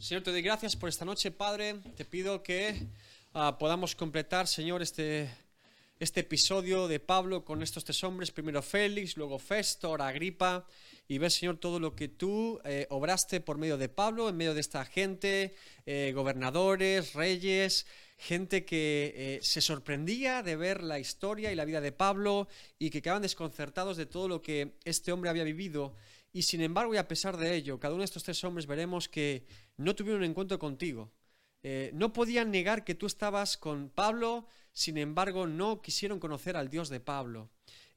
Señor, te doy gracias por esta noche, Padre. Te pido que ah, podamos completar, Señor, este, este episodio de Pablo con estos tres hombres, primero Félix, luego Festo, ahora Agripa, y ver, Señor, todo lo que tú eh, obraste por medio de Pablo, en medio de esta gente, eh, gobernadores, reyes, gente que eh, se sorprendía de ver la historia y la vida de Pablo y que quedaban desconcertados de todo lo que este hombre había vivido. Y sin embargo, y a pesar de ello, cada uno de estos tres hombres veremos que no tuvieron un encuentro contigo. Eh, no podían negar que tú estabas con Pablo, sin embargo, no quisieron conocer al Dios de Pablo.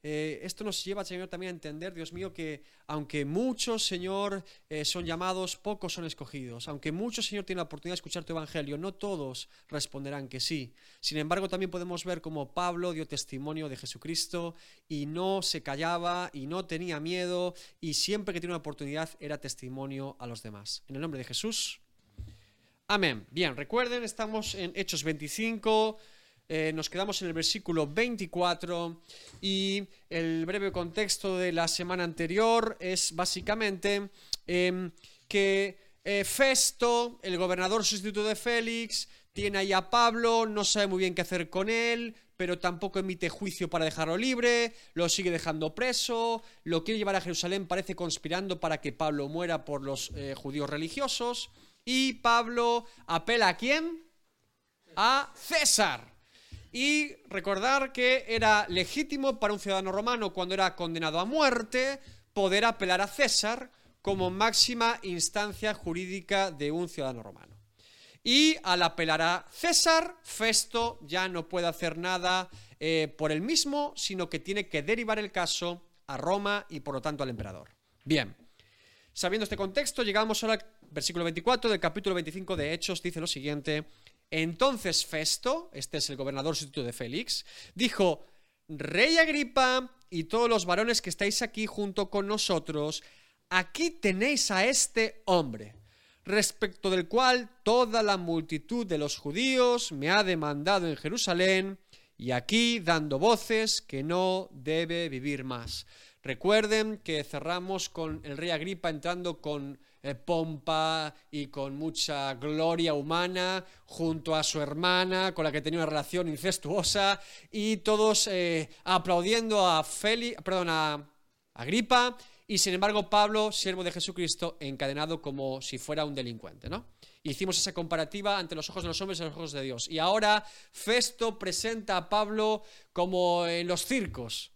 Eh, esto nos lleva, Señor, también a entender, Dios mío, que aunque muchos, Señor, eh, son llamados, pocos son escogidos. Aunque muchos, Señor, tienen la oportunidad de escuchar tu evangelio, no todos responderán que sí. Sin embargo, también podemos ver cómo Pablo dio testimonio de Jesucristo y no se callaba y no tenía miedo y siempre que tiene una oportunidad era testimonio a los demás. En el nombre de Jesús. Amén. Bien, recuerden, estamos en Hechos 25. Eh, nos quedamos en el versículo 24 y el breve contexto de la semana anterior es básicamente em, que eh, Festo, el gobernador sustituto de Félix, tiene ahí a Pablo, no sabe muy bien qué hacer con él, pero tampoco emite juicio para dejarlo libre, lo sigue dejando preso, lo quiere llevar a Jerusalén, parece conspirando para que Pablo muera por los eh, judíos religiosos, y Pablo apela a quién? A César. Y recordar que era legítimo para un ciudadano romano cuando era condenado a muerte poder apelar a César como máxima instancia jurídica de un ciudadano romano. Y al apelar a César, Festo ya no puede hacer nada eh, por él mismo, sino que tiene que derivar el caso a Roma y por lo tanto al emperador. Bien, sabiendo este contexto, llegamos al versículo 24 del capítulo 25 de Hechos, dice lo siguiente. Entonces Festo, este es el gobernador sustituto de Félix, dijo, Rey Agripa y todos los varones que estáis aquí junto con nosotros, aquí tenéis a este hombre, respecto del cual toda la multitud de los judíos me ha demandado en Jerusalén, y aquí dando voces que no debe vivir más. Recuerden que cerramos con el rey Agripa entrando con eh, pompa y con mucha gloria humana junto a su hermana con la que tenía una relación incestuosa y todos eh, aplaudiendo a Feli, perdón, a Agripa y sin embargo Pablo, siervo de Jesucristo, encadenado como si fuera un delincuente, ¿no? Hicimos esa comparativa ante los ojos de los hombres y los ojos de Dios. Y ahora Festo presenta a Pablo como en los circos,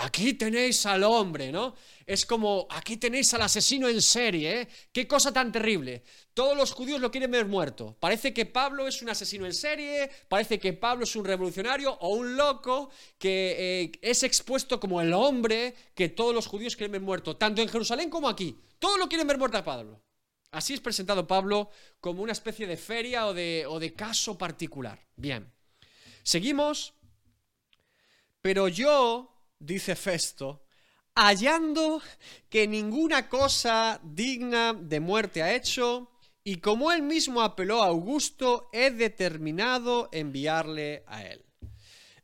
Aquí tenéis al hombre, ¿no? Es como, aquí tenéis al asesino en serie, ¿eh? Qué cosa tan terrible. Todos los judíos lo quieren ver muerto. Parece que Pablo es un asesino en serie, parece que Pablo es un revolucionario o un loco que eh, es expuesto como el hombre que todos los judíos quieren ver muerto, tanto en Jerusalén como aquí. Todos lo quieren ver muerto a Pablo. Así es presentado Pablo como una especie de feria o de, o de caso particular. Bien, seguimos. Pero yo dice Festo, hallando que ninguna cosa digna de muerte ha hecho, y como él mismo apeló a Augusto, he determinado enviarle a él.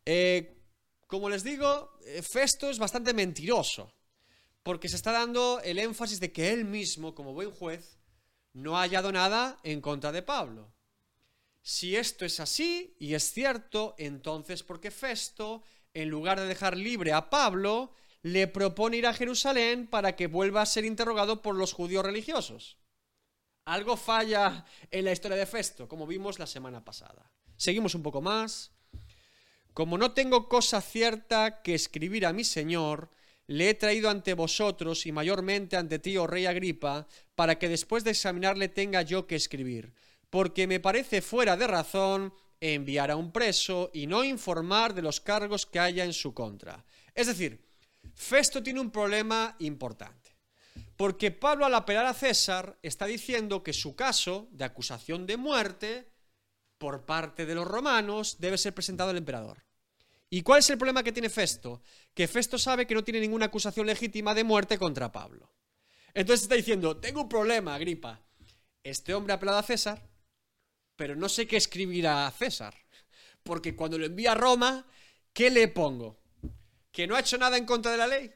Eh, como les digo, eh, Festo es bastante mentiroso, porque se está dando el énfasis de que él mismo, como buen juez, no ha hallado nada en contra de Pablo. Si esto es así, y es cierto, entonces porque Festo en lugar de dejar libre a Pablo, le propone ir a Jerusalén para que vuelva a ser interrogado por los judíos religiosos. Algo falla en la historia de Festo, como vimos la semana pasada. Seguimos un poco más. Como no tengo cosa cierta que escribir a mi Señor, le he traído ante vosotros y mayormente ante ti, oh rey Agripa, para que después de examinarle tenga yo que escribir, porque me parece fuera de razón enviar a un preso y no informar de los cargos que haya en su contra. Es decir, Festo tiene un problema importante. Porque Pablo al apelar a César está diciendo que su caso de acusación de muerte por parte de los romanos debe ser presentado al emperador. ¿Y cuál es el problema que tiene Festo? Que Festo sabe que no tiene ninguna acusación legítima de muerte contra Pablo. Entonces está diciendo, tengo un problema, Agripa. Este hombre ha apelado a César, pero no sé qué escribir a César. Porque cuando lo envía a Roma, ¿qué le pongo? ¿Que no ha hecho nada en contra de la ley?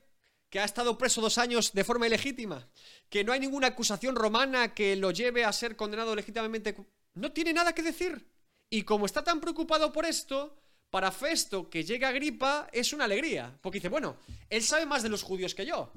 que ha estado preso dos años de forma ilegítima, que no hay ninguna acusación romana que lo lleve a ser condenado legítimamente. No tiene nada que decir. Y como está tan preocupado por esto, para Festo que llega Agripa es una alegría, porque dice, bueno, él sabe más de los judíos que yo.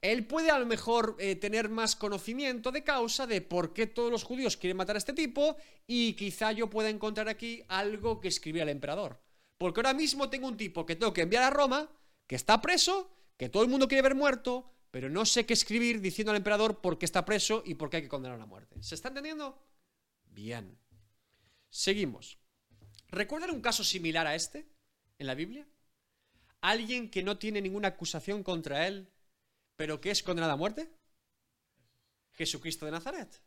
Él puede a lo mejor eh, tener más conocimiento de causa de por qué todos los judíos quieren matar a este tipo y quizá yo pueda encontrar aquí algo que escribir al emperador. Porque ahora mismo tengo un tipo que tengo que enviar a Roma, que está preso, que todo el mundo quiere ver muerto, pero no sé qué escribir diciendo al emperador por qué está preso y por qué hay que condenar a muerte. ¿Se está entendiendo? Bien. Seguimos. ¿Recuerdan un caso similar a este en la Biblia? Alguien que no tiene ninguna acusación contra él, pero que es condenado a muerte. Jesucristo de Nazaret.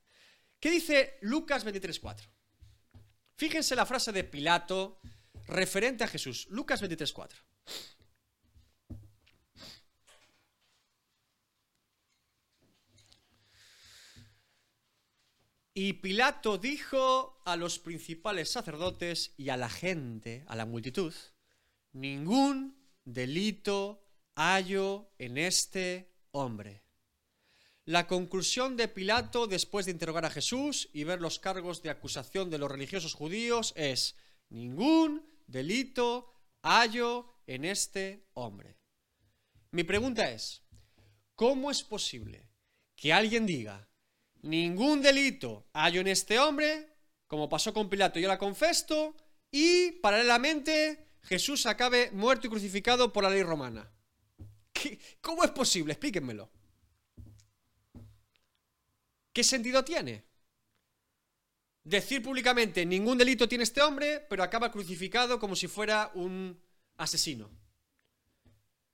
¿Qué dice Lucas 23.4? Fíjense la frase de Pilato referente a Jesús. Lucas 23.4. Y Pilato dijo a los principales sacerdotes y a la gente, a la multitud, ningún delito hallo en este hombre. La conclusión de Pilato después de interrogar a Jesús y ver los cargos de acusación de los religiosos judíos es, ningún delito hallo en este hombre. Mi pregunta es, ¿cómo es posible que alguien diga, ningún delito hallo en este hombre, como pasó con Pilato, yo la confesto, y paralelamente Jesús acabe muerto y crucificado por la ley romana. ¿Cómo es posible? Explíquenmelo. ¿Qué sentido tiene? Decir públicamente, ningún delito tiene este hombre, pero acaba crucificado como si fuera un asesino.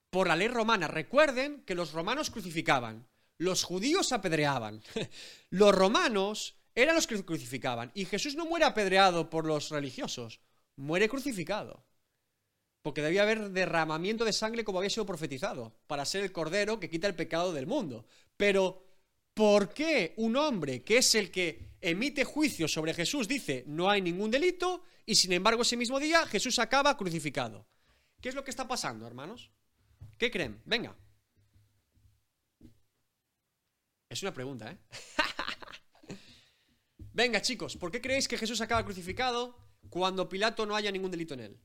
Por la ley romana, recuerden que los romanos crucificaban. Los judíos apedreaban. Los romanos eran los que crucificaban. Y Jesús no muere apedreado por los religiosos, muere crucificado. Porque debía haber derramamiento de sangre como había sido profetizado, para ser el cordero que quita el pecado del mundo. Pero, ¿por qué un hombre que es el que emite juicio sobre Jesús dice no hay ningún delito y sin embargo ese mismo día Jesús acaba crucificado? ¿Qué es lo que está pasando, hermanos? ¿Qué creen? Venga. Es una pregunta, ¿eh? Venga, chicos, ¿por qué creéis que Jesús acaba crucificado cuando Pilato no haya ningún delito en él?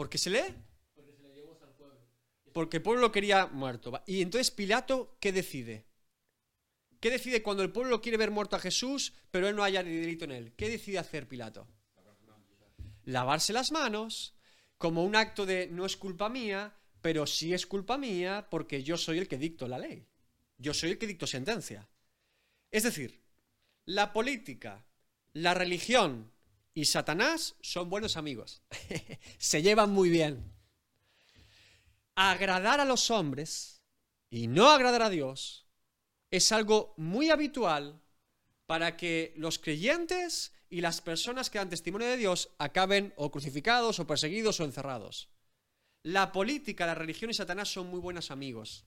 ¿Por qué se? Porque se le. Porque el pueblo lo quería muerto. Y entonces Pilato, ¿qué decide? ¿Qué decide cuando el pueblo quiere ver muerto a Jesús, pero él no haya delito en él? ¿Qué decide hacer Pilato? Lavarse las manos, como un acto de no es culpa mía, pero sí es culpa mía porque yo soy el que dicto la ley. Yo soy el que dicto sentencia. Es decir, la política, la religión y Satanás son buenos amigos. Se llevan muy bien. Agradar a los hombres y no agradar a Dios es algo muy habitual para que los creyentes y las personas que dan testimonio de Dios acaben o crucificados o perseguidos o encerrados. La política, la religión y Satanás son muy buenos amigos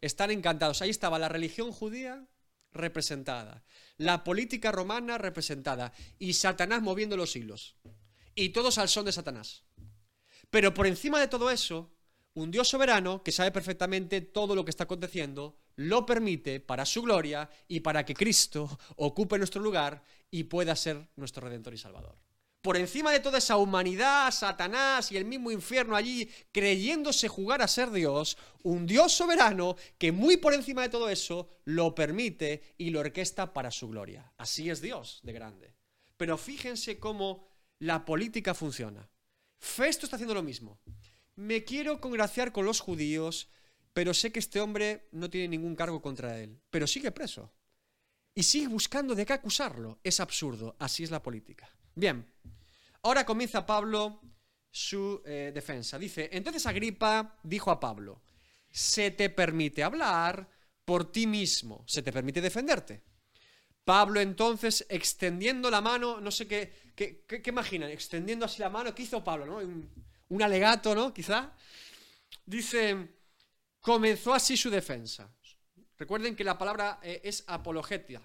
están encantados. Ahí estaba la religión judía representada, la política romana representada y Satanás moviendo los hilos. Y todos al son de Satanás. Pero por encima de todo eso, un Dios soberano que sabe perfectamente todo lo que está aconteciendo, lo permite para su gloria y para que Cristo ocupe nuestro lugar y pueda ser nuestro redentor y salvador por encima de toda esa humanidad, Satanás y el mismo infierno allí, creyéndose jugar a ser Dios, un Dios soberano que muy por encima de todo eso lo permite y lo orquesta para su gloria. Así es Dios de grande. Pero fíjense cómo la política funciona. Festo está haciendo lo mismo. Me quiero congraciar con los judíos, pero sé que este hombre no tiene ningún cargo contra él, pero sigue preso. Y sigue buscando de qué acusarlo. Es absurdo, así es la política. Bien, ahora comienza Pablo su eh, defensa. Dice, entonces Agripa dijo a Pablo, se te permite hablar por ti mismo, se te permite defenderte. Pablo entonces, extendiendo la mano, no sé qué, qué, qué, imaginan, extendiendo así la mano, ¿qué hizo Pablo? No? Un, alegato, ¿no? Quizá. Dice, comenzó así su defensa. Recuerden que la palabra eh, es apologetia,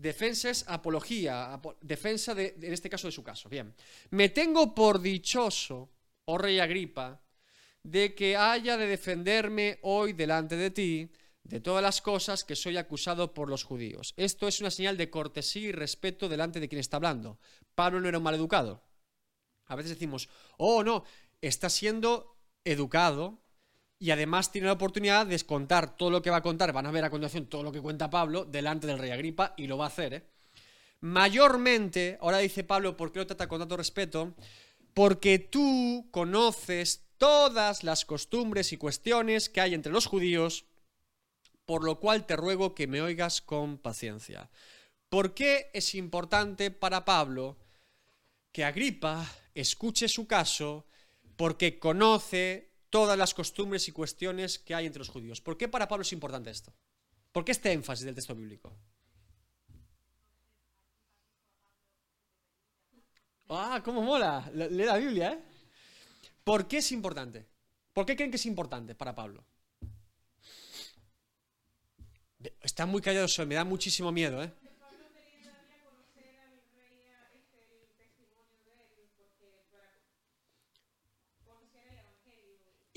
Defensa apología, defensa de, en este caso de su caso. Bien. Me tengo por dichoso, oh rey Agripa, de que haya de defenderme hoy delante de ti de todas las cosas que soy acusado por los judíos. Esto es una señal de cortesía y respeto delante de quien está hablando. Pablo no era un mal educado. A veces decimos, oh no, está siendo educado y además tiene la oportunidad de contar todo lo que va a contar. Van a ver a continuación todo lo que cuenta Pablo delante del rey Agripa y lo va a hacer. ¿eh? Mayormente, ahora dice Pablo, ¿por qué lo trata con tanto respeto? Porque tú conoces todas las costumbres y cuestiones que hay entre los judíos, por lo cual te ruego que me oigas con paciencia. ¿Por qué es importante para Pablo que Agripa escuche su caso porque conoce todas las costumbres y cuestiones que hay entre los judíos? ¿Por qué para Pablo es importante esto? ¿Por qué este énfasis del texto bíblico? ¡Ah, cómo mola! Lee la Biblia, ¿eh? ¿Por qué es importante? ¿Por qué creen que es importante para Pablo? Está muy callado, me da muchísimo miedo, ¿eh?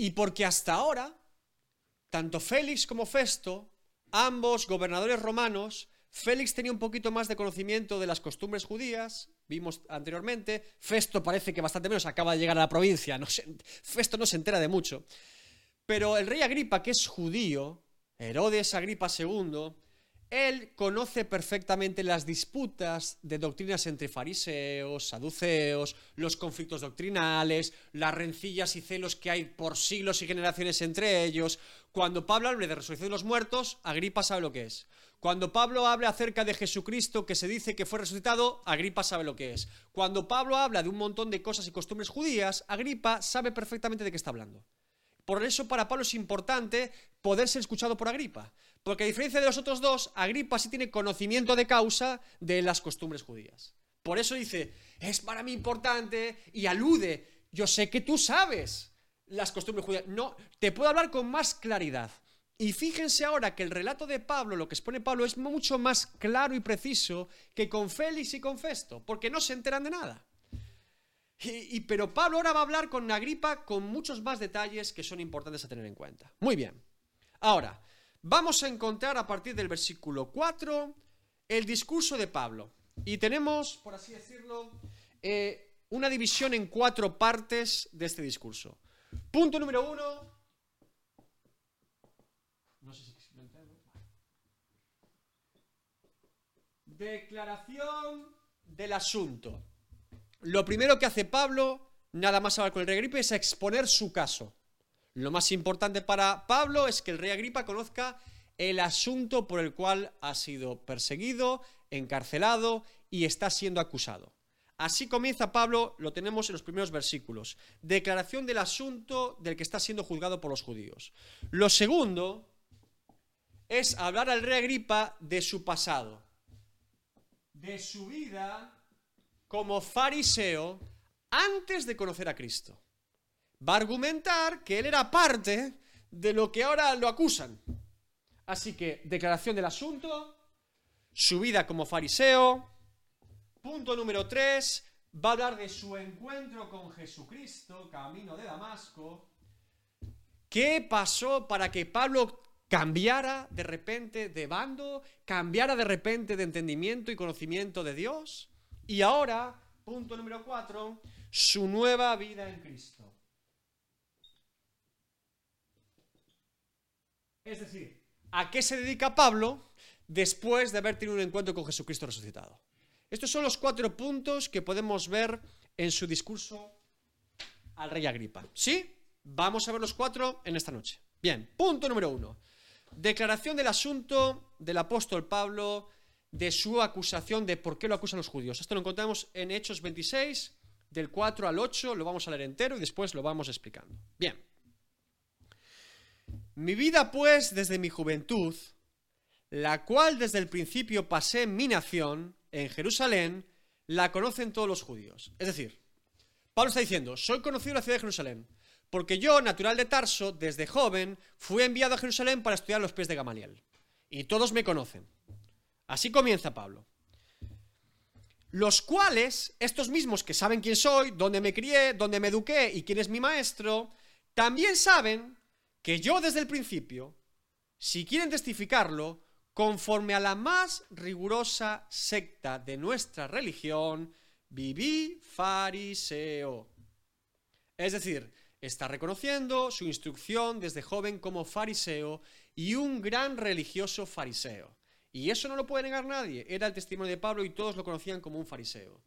Y porque hasta ahora, tanto Félix como Festo, ambos gobernadores romanos, Félix tenía un poquito más de conocimiento de las costumbres judías, vimos anteriormente, Festo parece que bastante menos acaba de llegar a la provincia, Festo no se entera de mucho, pero el rey Agripa, que es judío, Herodes Agripa II, él conoce perfectamente las disputas de doctrinas entre fariseos, saduceos, los conflictos doctrinales, las rencillas y celos que hay por siglos y generaciones entre ellos. Cuando Pablo habla de resurrección de los muertos, Agripa sabe lo que es. Cuando Pablo habla acerca de Jesucristo que se dice que fue resucitado, Agripa sabe lo que es. Cuando Pablo habla de un montón de cosas y costumbres judías, Agripa sabe perfectamente de qué está hablando. Por eso para Pablo es importante poder ser escuchado por Agripa. Porque a diferencia de los otros dos, Agripa sí tiene conocimiento de causa de las costumbres judías. Por eso dice, es para mí importante y alude, yo sé que tú sabes las costumbres judías. No, te puedo hablar con más claridad. Y fíjense ahora que el relato de Pablo, lo que expone Pablo, es mucho más claro y preciso que con Félix y con Festo, porque no se enteran de nada. Y, pero Pablo ahora va a hablar con Agripa con muchos más detalles que son importantes a tener en cuenta. Muy bien. Ahora, vamos a encontrar a partir del versículo 4 el discurso de Pablo. Y tenemos, por así decirlo, eh, una división en cuatro partes de este discurso. Punto número uno. No sé si Declaración del asunto. Lo primero que hace Pablo, nada más hablar con el rey Agripa, es exponer su caso. Lo más importante para Pablo es que el rey Agripa conozca el asunto por el cual ha sido perseguido, encarcelado y está siendo acusado. Así comienza Pablo, lo tenemos en los primeros versículos. Declaración del asunto del que está siendo juzgado por los judíos. Lo segundo es hablar al rey Agripa de su pasado, de su vida como fariseo antes de conocer a Cristo. Va a argumentar que él era parte de lo que ahora lo acusan. Así que, declaración del asunto, su vida como fariseo. Punto número 3, va a hablar de su encuentro con Jesucristo, camino de Damasco. ¿Qué pasó para que Pablo cambiara de repente de bando, cambiara de repente de entendimiento y conocimiento de Dios? Y ahora, punto número cuatro, su nueva vida en Cristo. Es decir, ¿a qué se dedica Pablo después de haber tenido un encuentro con Jesucristo resucitado? Estos son los cuatro puntos que podemos ver en su discurso al rey Agripa. ¿Sí? Vamos a ver los cuatro en esta noche. Bien, punto número uno. Declaración del asunto del apóstol Pablo de su acusación de por qué lo acusan los judíos. Esto lo encontramos en Hechos 26, del 4 al 8, lo vamos a leer entero y después lo vamos explicando. Bien. Mi vida, pues, desde mi juventud, la cual desde el principio pasé en mi nación, en Jerusalén, la conocen todos los judíos. Es decir, Pablo está diciendo, soy conocido en la ciudad de Jerusalén, porque yo, natural de Tarso, desde joven, fui enviado a Jerusalén para estudiar los pies de Gamaliel. Y todos me conocen. Así comienza Pablo. Los cuales, estos mismos que saben quién soy, dónde me crié, dónde me eduqué y quién es mi maestro, también saben que yo desde el principio, si quieren testificarlo, conforme a la más rigurosa secta de nuestra religión, viví fariseo. Es decir, está reconociendo su instrucción desde joven como fariseo y un gran religioso fariseo. Y eso no lo puede negar nadie. Era el testimonio de Pablo y todos lo conocían como un fariseo.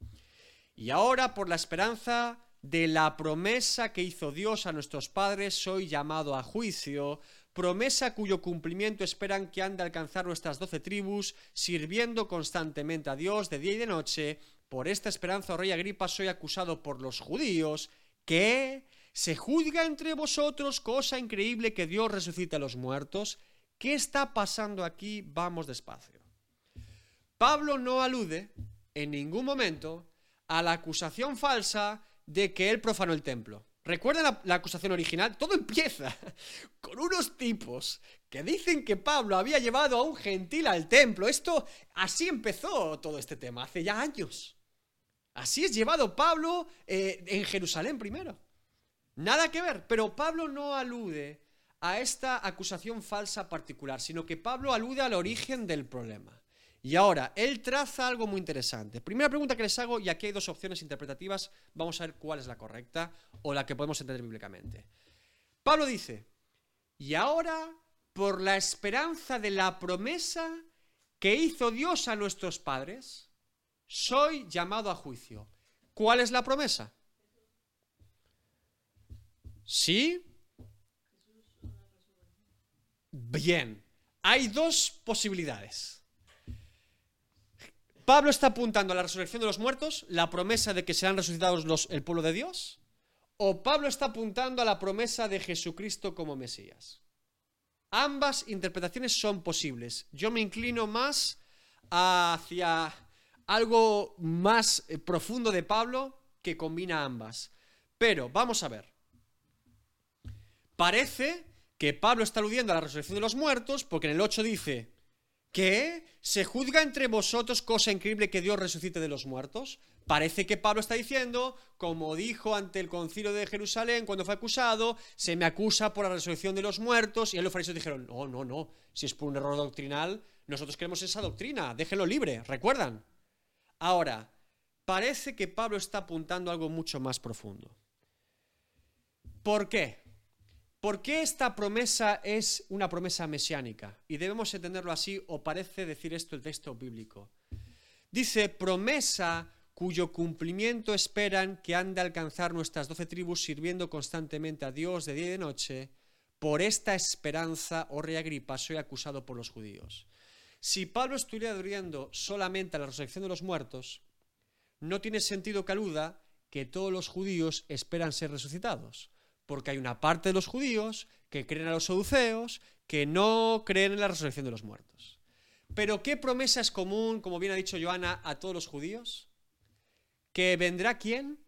Y ahora, por la esperanza de la promesa que hizo Dios a nuestros padres, soy llamado a juicio, promesa cuyo cumplimiento esperan que han de alcanzar nuestras doce tribus, sirviendo constantemente a Dios de día y de noche. Por esta esperanza, oh rey Agripa, soy acusado por los judíos, que se juzga entre vosotros cosa increíble que Dios resucite a los muertos. ¿Qué está pasando aquí? Vamos despacio. Pablo no alude en ningún momento a la acusación falsa de que él profanó el templo. ¿Recuerdan la, acusación original? Todo empieza con unos tipos que dicen que Pablo había llevado a un gentil al templo. Esto, así empezó todo este tema, hace ya años. Así es llevado Pablo eh, en Jerusalén primero. Nada que ver, pero Pablo no alude a esta acusación falsa particular, sino que Pablo alude al origen del problema. Y ahora, él traza algo muy interesante. Primera pregunta que les hago, y aquí hay dos opciones interpretativas, vamos a ver cuál es la correcta o la que podemos entender bíblicamente. Pablo dice, y ahora, por la esperanza de la promesa que hizo Dios a nuestros padres, soy llamado a juicio. ¿Cuál es la promesa? ¿Sí? Bien, hay dos posibilidades. Pablo está apuntando a la resurrección de los muertos, la promesa de que serán resucitados el pueblo de Dios, o Pablo está apuntando a la promesa de Jesucristo como Mesías. Ambas interpretaciones son posibles. Yo me inclino más hacia algo más eh, profundo de Pablo que combina ambas. Pero vamos a ver. Parece que Pablo está aludiendo a la resurrección de los muertos porque en el 8 dice, ¿Qué? ¿Se juzga entre vosotros cosa increíble que Dios resucite de los muertos? Parece que Pablo está diciendo, como dijo ante el concilio de Jerusalén cuando fue acusado, se me acusa por la resurrección de los muertos, y los fariseos dijeron, no, no, no, si es por un error doctrinal, nosotros queremos esa doctrina, déjelo libre, ¿recuerdan? Ahora, parece que Pablo está apuntando a algo mucho más profundo. ¿Por qué? ¿Por qué esta promesa es una promesa mesiánica? Y debemos entenderlo así, o parece decir esto el texto bíblico. Dice, promesa cuyo cumplimiento esperan que han de alcanzar nuestras doce tribus sirviendo constantemente a Dios de día y de noche. Por esta esperanza, oh rey Agripa, soy acusado por los judíos. Si Pablo estuviera aludiendo solamente a la resurrección de los muertos, no tiene sentido que aluda que todos los judíos esperan ser resucitados porque hay una parte de los judíos que creen a los saduceos, que no creen en la resurrección de los muertos. Pero ¿qué promesa es común, como bien ha dicho Joana, a todos los judíos? ¿Que vendrá quién?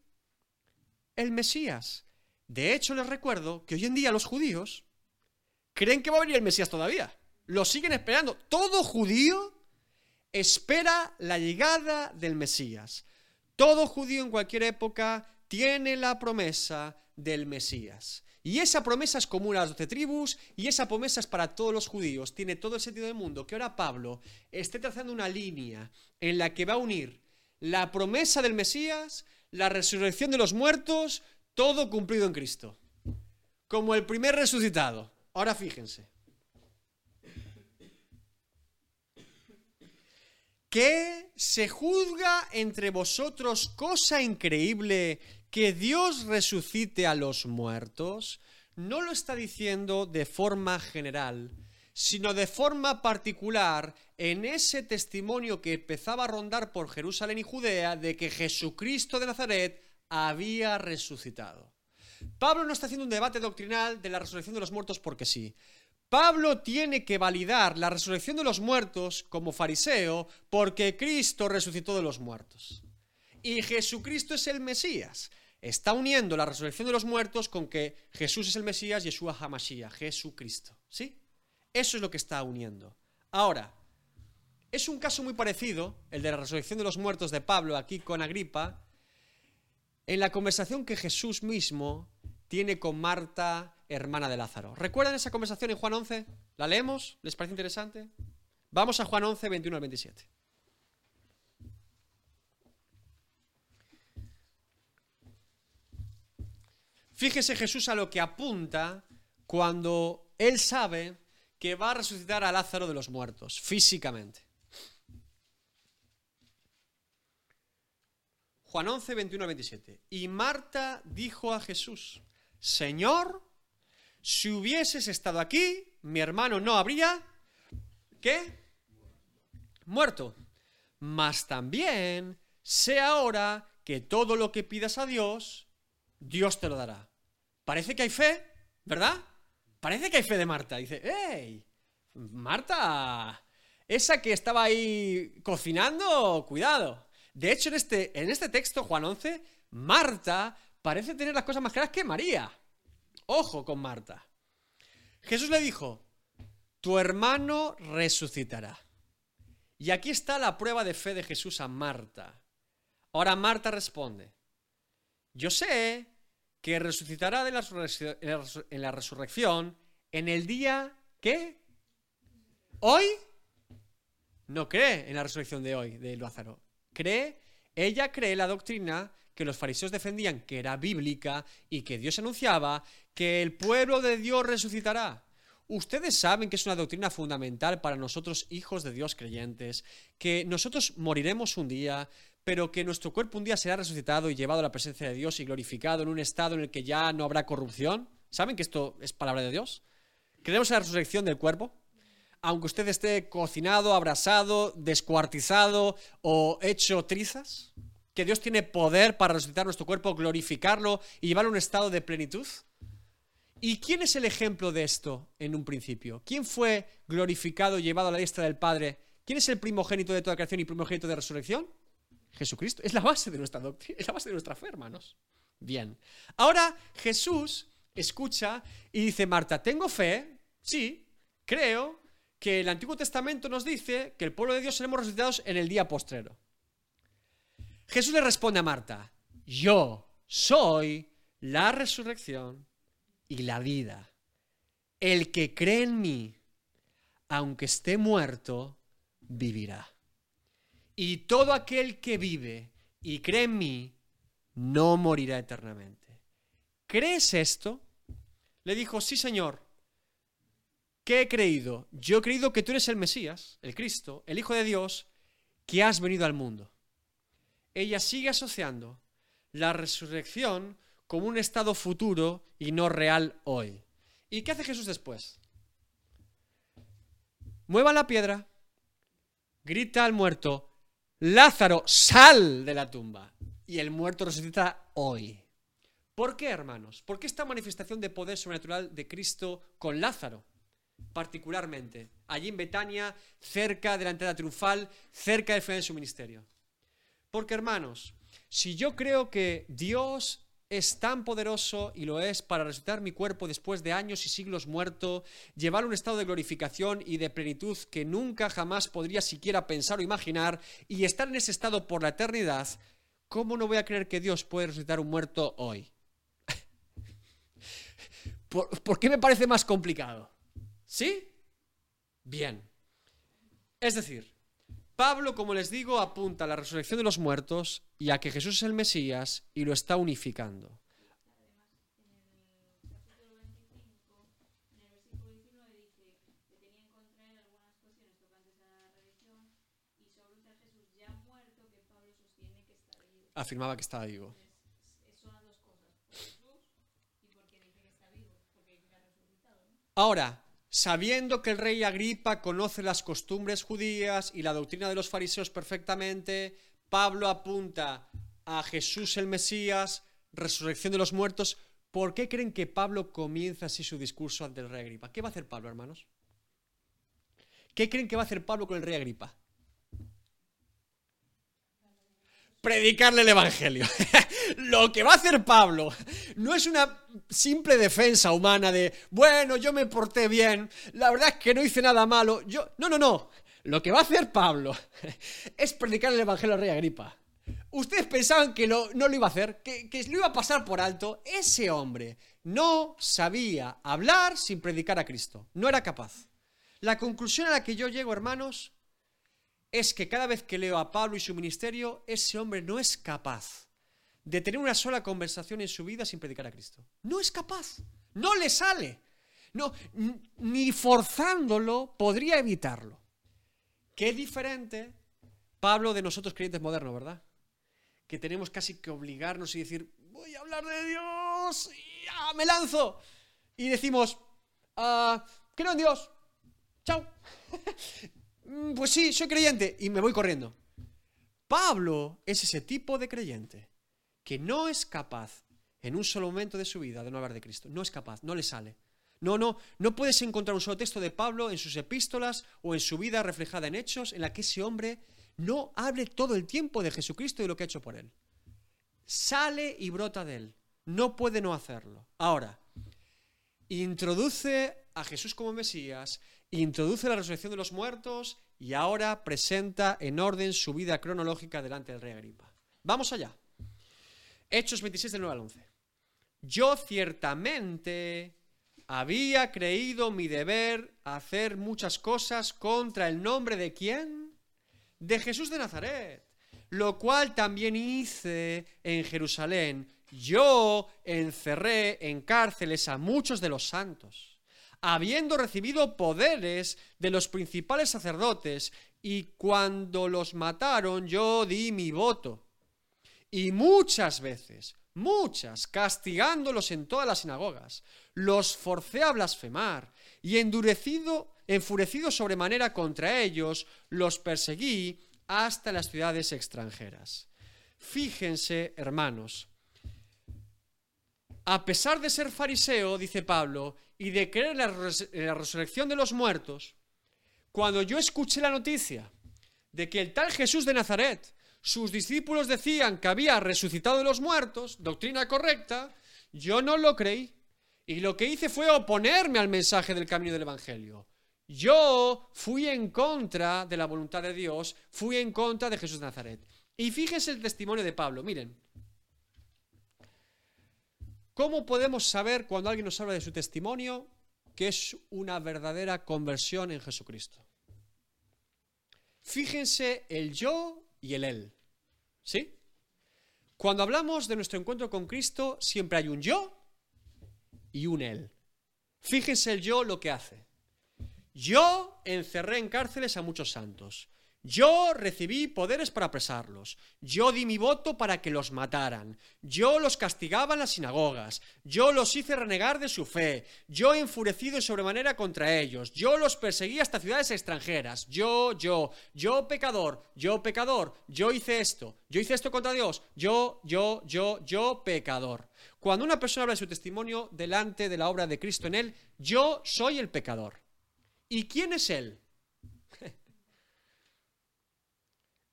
El Mesías. De hecho, les recuerdo que hoy en día los judíos creen que va a venir el Mesías todavía. Lo siguen esperando. Todo judío espera la llegada del Mesías. Todo judío en cualquier época tiene la promesa del Mesías. Y esa promesa es común a las doce tribus y esa promesa es para todos los judíos. Tiene todo el sentido del mundo que ahora Pablo esté trazando una línea en la que va a unir la promesa del Mesías, la resurrección de los muertos, todo cumplido en Cristo. Como el primer resucitado. Ahora fíjense. Que se juzga entre vosotros cosa increíble que Dios resucite a los muertos, no lo está diciendo de forma general, sino de forma particular en ese testimonio que empezaba a rondar por Jerusalén y Judea de que Jesucristo de Nazaret había resucitado. Pablo no está haciendo un debate doctrinal de la resurrección de los muertos porque sí. Pablo tiene que validar la resurrección de los muertos como fariseo porque Cristo resucitó de los muertos. Y Jesucristo es el Mesías está uniendo la resurrección de los muertos con que Jesús es el Mesías, Yeshua HaMashiach, Jesucristo. ¿Sí? Eso es lo que está uniendo. Ahora, es un caso muy parecido, el de la resurrección de los muertos de Pablo aquí con Agripa, en la conversación que Jesús mismo tiene con Marta, hermana de Lázaro. ¿Recuerdan esa conversación en Juan 11? ¿La leemos? ¿Les parece interesante? Vamos a Juan 11, 21 al 27. Fíjese Jesús a lo que apunta cuando él sabe que va a resucitar a Lázaro de los muertos, físicamente. Juan 11, 21 27. Y Marta dijo a Jesús, Señor, si hubieses estado aquí, mi hermano no habría, ¿qué? Muerto. Mas también sé ahora que todo lo que pidas a Dios, Dios te lo dará. Parece que hay fe, ¿verdad? Parece que hay fe de Marta. Dice, ¡Ey! Marta, esa que estaba ahí cocinando, cuidado. De hecho, en este, en este texto, Juan 11, Marta parece tener las cosas más claras que María. Ojo con Marta. Jesús le dijo, tu hermano resucitará. Y aquí está la prueba de fe de Jesús a Marta. Ahora Marta responde, yo sé que resucitará en la resurrección en el día que hoy no cree en la resurrección de hoy de Lázaro cree, ella cree la doctrina que los fariseos defendían, que era bíblica y que Dios anunciaba, que el pueblo de Dios resucitará. Ustedes saben que es una doctrina fundamental para nosotros, hijos de Dios creyentes, que nosotros moriremos un día, pero que nuestro cuerpo un día será resucitado y llevado a la presencia de Dios y glorificado en un estado en el que ya no habrá corrupción. ¿Saben que esto es palabra de Dios? ¿Creemos en la resurrección del cuerpo? aunque usted esté cocinado, abrasado, descuartizado o hecho trizas? ¿Que Dios tiene poder para resucitar nuestro cuerpo, glorificarlo y llevarlo a un estado de plenitud? ¿Y quién es el ejemplo de esto en un principio? ¿Quién fue glorificado y llevado a la diestra del Padre? ¿Quién es el primogénito de toda creación y primogénito de resurrección? Jesucristo. Es la base de nuestra doctrina, es la base de nuestra fe, hermanos. Bien. Ahora Jesús escucha y dice, Marta, tengo fe, sí, creo, que el Antiguo Testamento nos dice que el pueblo de Dios seremos resucitados en el día postrero. Jesús le responde a Marta, yo soy la resurrección y la vida. El que cree en mí, aunque esté muerto, vivirá. Y todo aquel que vive y cree en mí, no morirá eternamente. ¿Crees esto? Le dijo, sí, Señor. ¿Qué he creído? Yo he creído que tú eres el Mesías, el Cristo, el Hijo de Dios, que has venido al mundo. Ella sigue asociando la resurrección como un estado futuro y no real hoy. ¿Y qué hace Jesús después? Mueva la piedra, grita al muerto, Lázaro, sal de la tumba. Y el muerto resucita hoy. ¿Por qué, hermanos? ¿Por qué esta manifestación de poder sobrenatural de Cristo con Lázaro? particularmente, allí en Betania, cerca de la entrada triunfal, cerca del final de su ministerio. Porque hermanos, si yo creo que Dios es tan poderoso y lo es para resucitar mi cuerpo después de años y siglos muerto, llevar un estado de glorificación y de plenitud que nunca jamás podría siquiera pensar o imaginar y estar en ese estado por la eternidad, ¿cómo no voy a creer que Dios puede resucitar un muerto hoy? ¿Por, qué me parece más complicado? ¿Sí? Bien. Es decir, Pablo, como les digo, apunta a la resurrección de los muertos y a que Jesús es el Mesías y lo está unificando. Afirmaba que estaba vivo. Ahora, sabiendo que el rey Agripa conoce las costumbres judías y la doctrina de los fariseos perfectamente, Pablo apunta a Jesús el Mesías, resurrección de los muertos. ¿Por qué creen que Pablo comienza así su discurso ante el rey Agripa? ¿Qué va a hacer Pablo, hermanos? ¿Qué creen que va a hacer Pablo con el rey Agripa? Predicarle el Evangelio. Lo que va a hacer Pablo no es una simple defensa humana de, bueno, yo me porté bien, la verdad es que no hice nada malo, yo... No, no, no. Lo que va a hacer Pablo es predicar el Evangelio al rey Agripa. ustedes pensaban que no lo iba a hacer, que, que lo iba a pasar por alto. Ese hombre no sabía hablar sin predicar a Cristo. No era capaz. La conclusión a la que yo llego, hermanos, es que cada vez que leo a Pablo y su ministerio, ese hombre no es capaz de tener una sola conversación en su vida sin predicar a Cristo. No es capaz. No le sale. No, ni forzándolo podría evitarlo. Qué diferente Pablo de nosotros creyentes modernos, ¿verdad? Que tenemos casi que obligarnos y decir, voy a hablar de Dios y ya me lanzo. Y decimos, ah, creo en Dios. Chao. Mm, pues sí, soy creyente y me voy corriendo. Pablo es ese tipo de creyente que no es capaz en un solo momento de su vida de no hablar de Cristo. No es capaz, no le sale. No, no, no puedes encontrar un solo texto de Pablo en sus epístolas o en su vida reflejada en hechos en la que ese hombre no hable todo el tiempo de Jesucristo y lo que ha hecho por él. Sale y brota de él. No puede no hacerlo. Ahora, introduce a Jesús como Mesías, introduce la resurrección de los muertos y ahora presenta en orden su vida cronológica delante del rey Agripa. Vamos allá. Hechos 26 del 9 al 11. Yo ciertamente había creído mi deber hacer muchas cosas contra el nombre de quién? De Jesús de Nazaret, lo cual también hice en Jerusalén. Yo encerré en cárceles a muchos de los santos habiendo recibido poderes de los principales sacerdotes, y cuando los mataron yo di mi voto. Y muchas veces, muchas, castigándolos en todas las sinagogas, los forcé a blasfemar, y endurecido, enfurecido sobremanera contra ellos, los perseguí hasta las ciudades extranjeras. Fíjense, hermanos, a pesar de ser fariseo, dice Pablo, y de creer en la, resurrección de los muertos, cuando yo escuché la noticia de que el tal Jesús de Nazaret, sus discípulos decían que había resucitado de los muertos, doctrina correcta, yo no lo creí. Y lo que hice fue oponerme al mensaje del camino del Evangelio. Yo fui en contra de la voluntad de Dios, fui en contra de Jesús de Nazaret. Y fíjense el testimonio de Pablo, miren, ¿Cómo podemos saber cuando alguien nos habla de su testimonio que es una verdadera conversión en Jesucristo? Fíjense el yo y el él. ¿Sí? Cuando hablamos de nuestro encuentro con Cristo, siempre hay un yo y un él. Fíjense el yo lo que hace. Yo encerré en cárceles a muchos santos. Yo recibí poderes para apresarlos. Yo di mi voto para que los mataran. Yo los castigaba en las sinagogas. Yo los hice renegar de su fe. Yo enfurecido en sobremanera contra ellos. Yo los perseguí hasta ciudades extranjeras. Yo, yo, yo pecador, yo pecador. Yo hice esto. Yo hice esto contra Dios. Yo, yo, yo, yo pecador. Cuando una persona habla de su testimonio delante de la obra de Cristo en él, yo soy el pecador. ¿Y quién es él?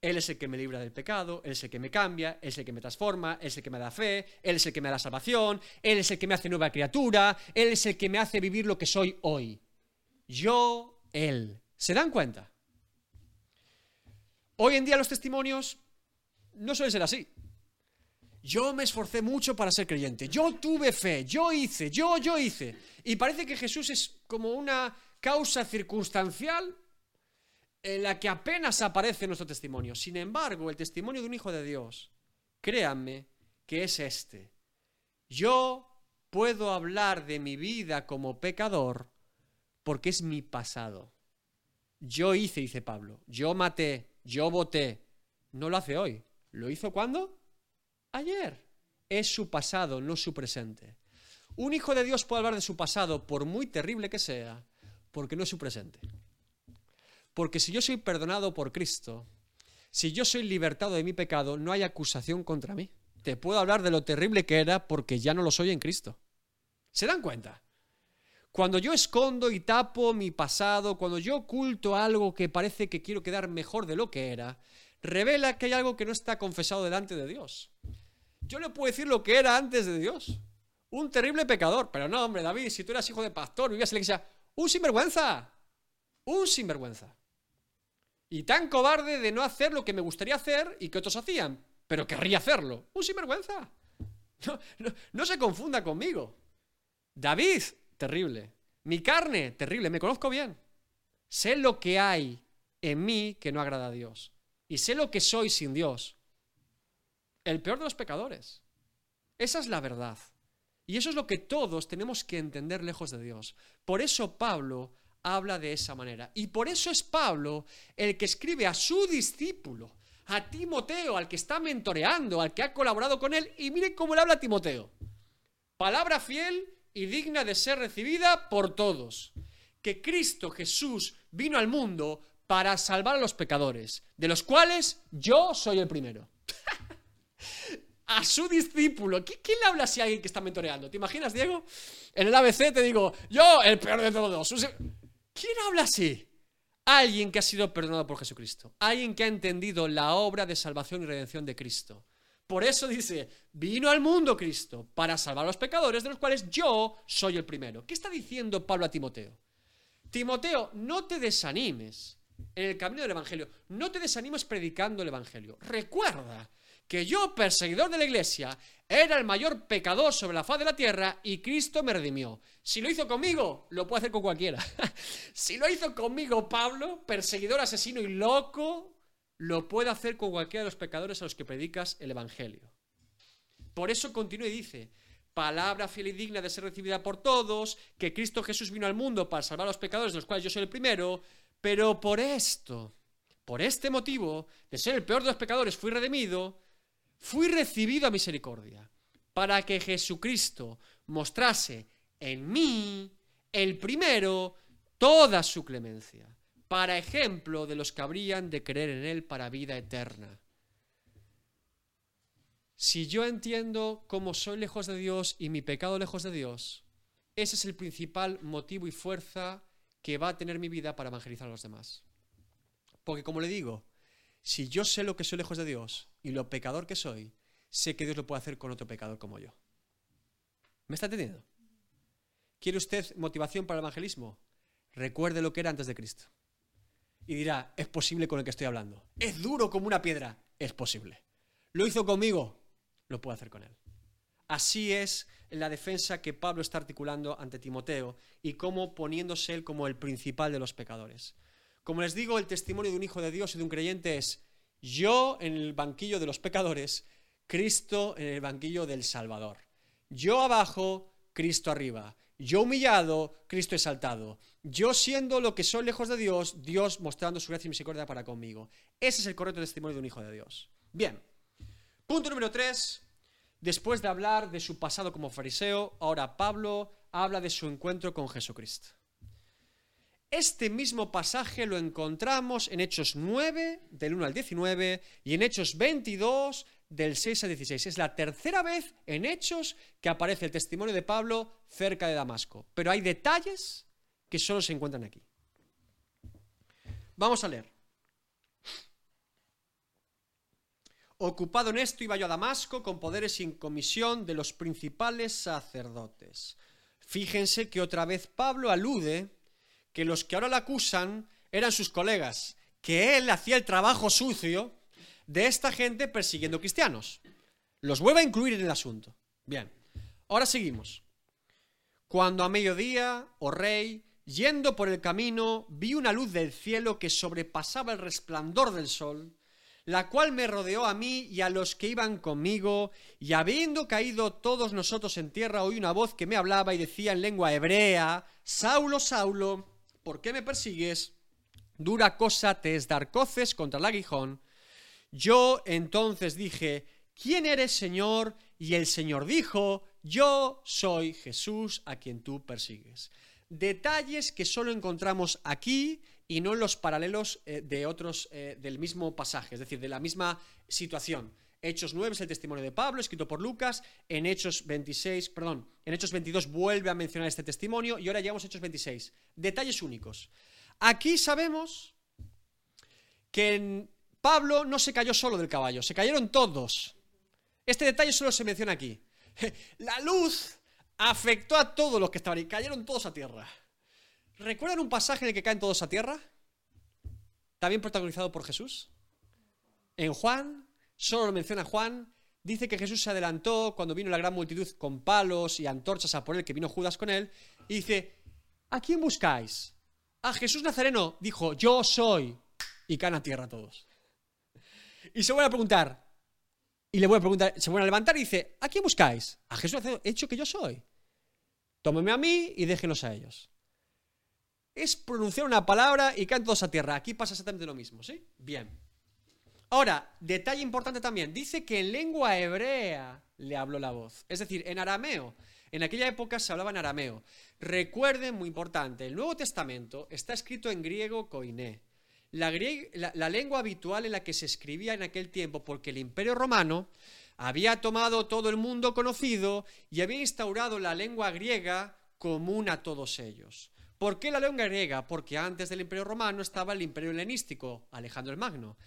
Él es el que me libra del pecado, Él es el que me cambia, Él es el que me transforma, Él es el que me da fe, Él es el que me da salvación, Él es el que me hace nueva criatura, Él es el que me hace vivir lo que soy hoy. Yo, Él. ¿Se dan cuenta? Hoy en día los testimonios no suelen ser así. Yo me esforcé mucho para ser creyente, yo tuve fe, yo hice, yo, yo hice. Y parece que Jesús es como una causa circunstancial en la que apenas aparece nuestro testimonio. Sin embargo, el testimonio de un hijo de Dios, créanme que es este. Yo puedo hablar de mi vida como pecador porque es mi pasado. Yo hice, dice Pablo, yo maté, yo voté. No lo hace hoy. ¿Lo hizo cuándo? Ayer. Es su pasado, no su presente. Un hijo de Dios puede hablar de su pasado, por muy terrible que sea, porque no es su presente. Porque si yo soy perdonado por Cristo, si yo soy libertado de mi pecado, no hay acusación contra mí. Te puedo hablar de lo terrible que era porque ya no lo soy en Cristo. ¿Se dan cuenta? Cuando yo escondo y tapo mi pasado, cuando yo oculto algo que parece que quiero quedar mejor de lo que era, revela que hay algo que no está confesado delante de Dios. Yo le puedo decir lo que era antes de Dios. Un terrible pecador. Pero no, hombre, David, si tú eras hijo de pastor, vivías en la iglesia, un sinvergüenza. Un sinvergüenza y tan cobarde de no hacer lo que me gustaría hacer y que otros hacían. pero querría hacerlo. Un sinvergüenza. No, se confunda conmigo. David, terrible. Mi carne, terrible. Me conozco bien. Sé lo que hay en mí que no agrada a Dios. Y sé lo que soy sin Dios. El peor de los pecadores. Esa es la verdad. Y eso es lo que todos tenemos que entender lejos de Dios. Por eso Pablo habla de esa manera. Y por eso es Pablo el que escribe a su discípulo, a Timoteo, al que está mentoreando, al que ha colaborado con él. Y miren cómo le habla a Timoteo. Palabra fiel y digna de ser recibida por todos. Que Cristo Jesús vino al mundo para salvar a los pecadores, de los cuales yo soy el primero. a su discípulo. ¿Quién le habla así a alguien que está mentoreando? ¿Te imaginas, Diego? En el ABC te digo, yo, el peor de todos. ¿Quién habla así? Alguien que ha sido perdonado por Jesucristo. Alguien que ha entendido la obra de salvación y redención de Cristo. Por eso dice, vino al mundo Cristo para salvar a los pecadores, de los cuales yo soy el primero. ¿Qué está diciendo Pablo a Timoteo? Timoteo, no te desanimes en el camino del Evangelio. No te desanimes predicando el Evangelio. Recuerda que yo, perseguidor de la iglesia, era el mayor pecador sobre la faz de la tierra y Cristo me redimió. Si lo hizo conmigo, lo puede hacer con cualquiera. si lo hizo conmigo Pablo, perseguidor, asesino y loco, lo puede hacer con cualquiera de los pecadores a los que predicas el Evangelio. Por eso continúa y dice, palabra fiel y digna de ser recibida por todos, que Cristo Jesús vino al mundo para salvar a los pecadores, de los cuales yo soy el primero, pero por esto, por este motivo, de ser el peor de los pecadores, fui redimido, fui recibido a misericordia, para que Jesucristo mostrase en mí, el primero, toda su clemencia, para ejemplo de los que habrían de creer en Él para vida eterna. Si yo entiendo cómo soy lejos de Dios y mi pecado lejos de Dios, ese es el principal motivo y fuerza que va a tener mi vida para evangelizar a los demás. Porque como le digo, si yo sé lo que soy lejos de Dios y lo pecador que soy, sé que Dios lo puede hacer con otro pecador como yo. ¿Me está entendiendo? ¿Quiere usted motivación para el evangelismo? Recuerde lo que era antes de Cristo. Y dirá, es posible con el que estoy hablando. Es duro como una piedra. Es posible. Lo hizo conmigo. Lo puedo hacer con él. Así es la defensa que Pablo está articulando ante Timoteo y cómo poniéndose él como el principal de los pecadores. Como les digo, el testimonio de un hijo de Dios y de un creyente es yo en el banquillo de los pecadores, Cristo en el banquillo del Salvador. Yo abajo, Cristo arriba. Yo humillado, Cristo exaltado. Yo siendo lo que soy lejos de Dios, Dios mostrando su gracia y misericordia para conmigo. Ese es el correcto testimonio de un hijo de Dios. Bien. Punto número tres. Después de hablar de su pasado como fariseo, ahora Pablo habla de su encuentro con Jesucristo. Este mismo pasaje lo encontramos en Hechos 9, del 1 al 19, y en Hechos 22, del 6 al 16. Es la tercera vez en Hechos que aparece el testimonio de Pablo cerca de Damasco. Pero hay detalles que solo se encuentran aquí. Vamos a leer. Ocupado en esto iba yo a Damasco con poderes sin comisión de los principales sacerdotes. Fíjense que otra vez Pablo alude que los que ahora le acusan eran sus colegas, que él hacía el trabajo sucio de esta gente persiguiendo cristianos. Los vuelve a incluir en el asunto. Bien, ahora seguimos. Cuando a mediodía, oh rey, yendo por el camino, vi una luz del cielo que sobrepasaba el resplandor del sol, la cual me rodeó a mí y a los que iban conmigo, y habiendo caído todos nosotros en tierra, oí una voz que me hablaba y decía en lengua hebrea, Saulo, Saulo, ¿por qué me persigues? Dura cosa te es dar coces contra el aguijón. Yo entonces dije, ¿quién eres, Señor? Y el Señor dijo, yo soy Jesús a quien tú persigues. Detalles que solo encontramos aquí y no en los paralelos eh, de otros eh, del mismo pasaje, es decir, de la misma situación. Hechos 9 es el testimonio de Pablo, escrito por Lucas. En Hechos 26, perdón, en Hechos 22 vuelve a mencionar este testimonio y ahora llegamos a Hechos 26. Detalles únicos. Aquí sabemos que Pablo no se cayó solo del caballo, se cayeron todos. Este detalle solo se menciona aquí. La luz afectó a todos los que estaban ahí, cayeron todos a tierra. ¿Recuerdan un pasaje en el que caen todos a tierra? También protagonizado por Jesús. En Juan solo lo menciona Juan, dice que Jesús se adelantó cuando vino la gran multitud con palos y antorchas a por él, que vino Judas con él, y dice, ¿a quién buscáis? A Jesús Nazareno dijo, yo soy, y caen a tierra todos. Y se vuelve a preguntar, y le voy a preguntar, se vuelve a levantar y dice, ¿a quién buscáis? A Jesús Nazareno, hecho que yo soy. Tómeme a mí y déjenos a ellos. Es pronunciar una palabra y caen todos a tierra. Aquí pasa exactamente lo mismo, ¿sí? Bien. Ahora, detalle importante también, dice que en lengua hebrea le habló la voz, es decir, en arameo. En aquella época se hablaba en arameo. Recuerden, muy importante, el Nuevo Testamento está escrito en griego koiné. La, lengua habitual en la que se escribía en aquel tiempo, porque el Imperio Romano había tomado todo el mundo conocido y había instaurado la lengua griega común a todos ellos. ¿Por qué la lengua griega? Porque antes del Imperio Romano estaba el Imperio Helenístico, Alejandro el Magno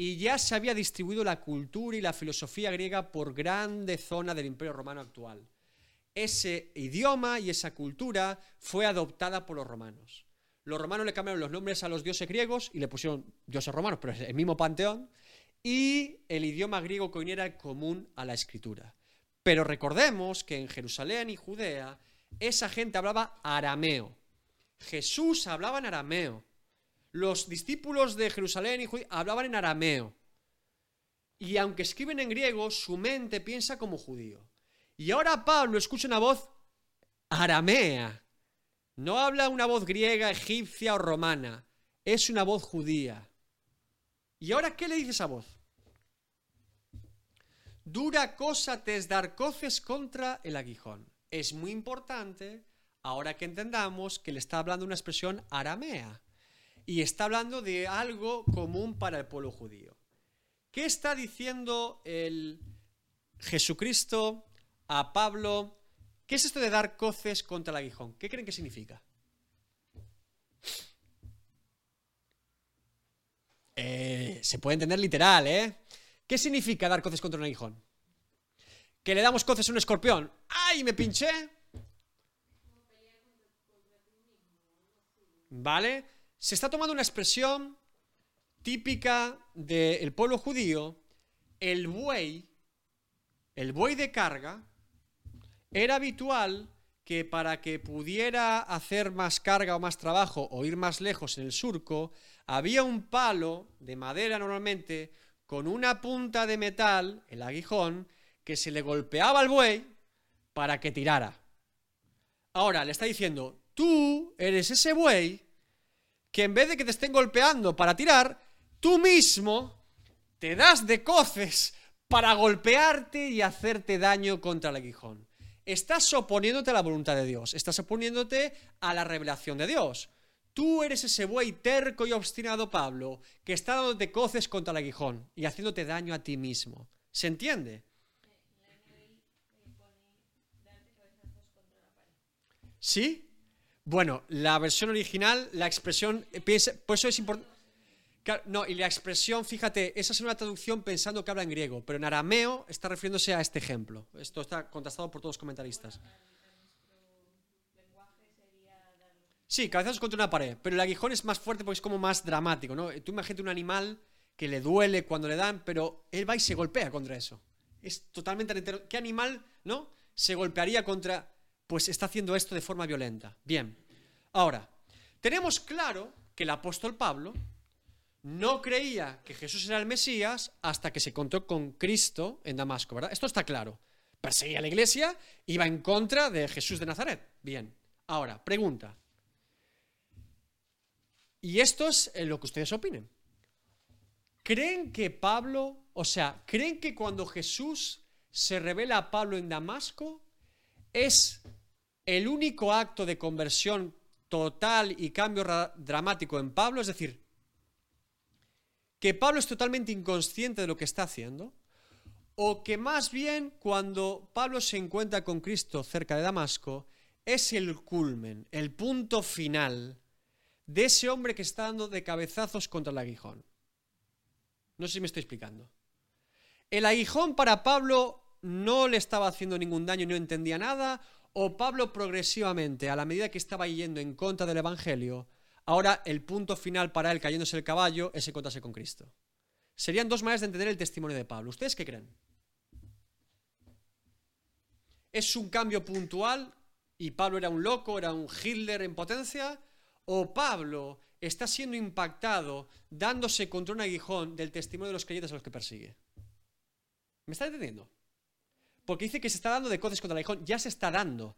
y ya se había distribuido la cultura y la filosofía griega por grande zona del Imperio Romano actual. Ese idioma y esa cultura fue adoptada por los romanos. Los romanos le cambiaron los nombres a los dioses griegos y le pusieron dioses romanos, pero es el mismo panteón. Y el idioma griego que era común a la escritura. Pero recordemos que en Jerusalén y Judea esa gente hablaba arameo. Jesús hablaba en arameo los discípulos de Jerusalén y hablaban en arameo. Y aunque escriben en griego, su mente piensa como judío. Y ahora Pablo escucha una voz aramea. No habla una voz griega, egipcia o romana. Es una voz judía. ¿Y ahora qué le dice esa voz? Dura cosa te es dar coces contra el aguijón. Es muy importante, ahora que entendamos, que le está hablando una expresión aramea y está hablando de algo común para el pueblo judío. ¿Qué está diciendo el Jesucristo a Pablo? ¿Qué es esto de dar coces contra el aguijón? ¿Qué creen que significa? Eh, se puede entender literal, ¿eh? ¿Qué significa dar coces contra un aguijón? ¿Que le damos coces a un escorpión? ¡Ay, me pinché! ¿Vale? Se está tomando una expresión típica del pueblo judío, el buey, el buey de carga, era habitual que para que pudiera hacer más carga o más trabajo o ir más lejos en el surco, había un palo de madera normalmente con una punta de metal, el aguijón, que se le golpeaba al buey para que tirara. Ahora le está diciendo, tú eres ese buey que en vez de que te estén golpeando para tirar, tú mismo te das de coces para golpearte y hacerte daño contra el aguijón. Estás oponiéndote a la voluntad de Dios, estás oponiéndote a la revelación de Dios. Tú eres ese buey terco y obstinado, Pablo, que está dándote coces contra el aguijón y haciéndote daño a ti mismo. ¿Se entiende? ¿Sí? Bueno, la versión original, la expresión, eh, piensa, por eso es importante. No, y la expresión, fíjate, esa es una traducción pensando que habla en griego, pero en arameo está refiriéndose a este ejemplo. Esto está contrastado por todos los comentaristas. Sí, cabezazos contra una pared, pero el aguijón es más fuerte porque es como más dramático, ¿no? Tú imagínate un animal que le duele cuando le dan, pero él va y se golpea contra eso. Es totalmente... ¿Qué animal, no? Se golpearía contra pues está haciendo esto de forma violenta. Bien, ahora, tenemos claro que el apóstol Pablo no creía que Jesús era el Mesías hasta que se encontró con Cristo en Damasco, ¿verdad? Esto está claro. Perseguía a la iglesia, iba en contra de Jesús de Nazaret. Bien, ahora, pregunta. Y esto es lo que ustedes opinen. ¿Creen que Pablo, o sea, creen que cuando Jesús se revela a Pablo en Damasco, es el único acto de conversión total y cambio dramático en Pablo, es decir, que Pablo es totalmente inconsciente de lo que está haciendo, o que más bien cuando Pablo se encuentra con Cristo cerca de Damasco, es el culmen, el punto final de ese hombre que está dando de cabezazos contra el aguijón. No sé si me estoy explicando. El aguijón para Pablo no le estaba haciendo ningún daño, no entendía nada, o Pablo progresivamente, a la medida que estaba yendo en contra del Evangelio, ahora el punto final para él cayéndose el caballo es encontrarse con Cristo. serían dos maneras de entender el testimonio de Pablo. ¿Ustedes qué creen? ¿Es un cambio puntual y Pablo era un loco, era un Hitler en potencia? ¿O Pablo está siendo impactado dándose contra un aguijón del testimonio de los creyentes a los que persigue? ¿Me está entendiendo? Porque dice que se está dando de coces contra el aguijón, ya se está dando,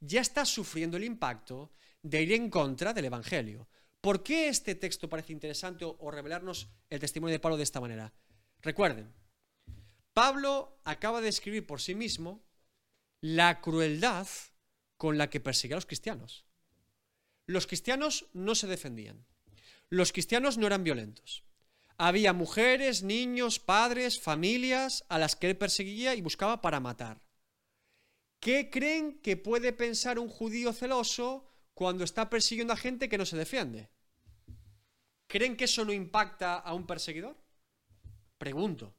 ya está sufriendo el impacto de ir en contra del Evangelio. ¿Por qué este texto parece interesante o, revelarnos el testimonio de Pablo de esta manera? Recuerden, Pablo acaba de escribir por sí mismo la crueldad con la que perseguía a los cristianos. Los cristianos no se defendían. Los cristianos no eran violentos. Había mujeres, niños, padres, familias a las que él perseguía y buscaba para matar. ¿Qué creen que puede pensar un judío celoso cuando está persiguiendo a gente que no se defiende. ¿Creen que eso no impacta a un perseguidor? Pregunto.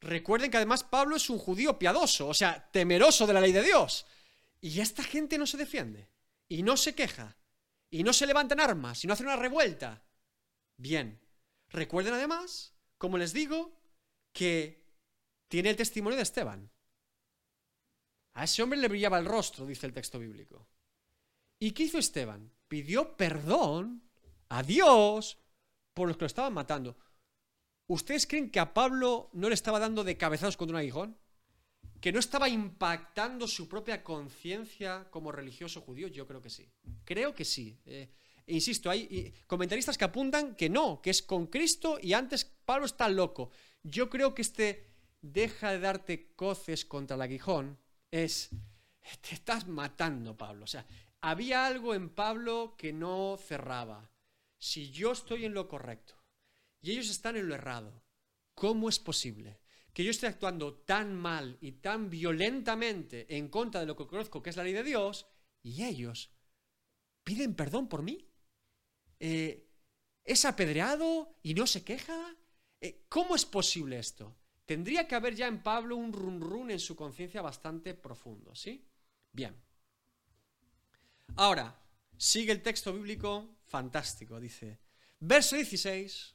Recuerden que además Pablo es un judío piadoso, o sea, temeroso de la ley de Dios. Y esta gente no se defiende, y no se queja, y no se levantan armas, y no hacen una revuelta. Bien, recuerden además, como les digo, que tiene el testimonio de Esteban. A ese hombre le brillaba el rostro, dice el texto bíblico. ¿Y qué hizo Esteban? Pidió perdón a Dios por los que lo estaban matando. ¿Ustedes creen que a Pablo no le estaba dando de cabezados contra un aguijón? ¿Que no estaba impactando su propia conciencia como religioso judío? Yo creo que sí. Creo que sí. Eh, insisto, hay comentaristas que apuntan que no, que es con Cristo y antes Pablo está loco. Yo creo que este deja de darte coces contra el aguijón es, te estás matando, Pablo. O sea, había algo en Pablo que no cerraba. Si yo estoy en lo correcto y ellos están en lo errado, ¿cómo es posible que yo esté actuando tan mal y tan violentamente en contra de lo que conozco que es la ley de Dios y ellos piden perdón por mí? Eh, ¿Es apedreado y no se queja? Eh, ¿Cómo es posible esto? Tendría que haber ya en Pablo un run run en su conciencia bastante profundo, ¿sí? Bien. Ahora, sigue el texto bíblico fantástico, dice, verso 16,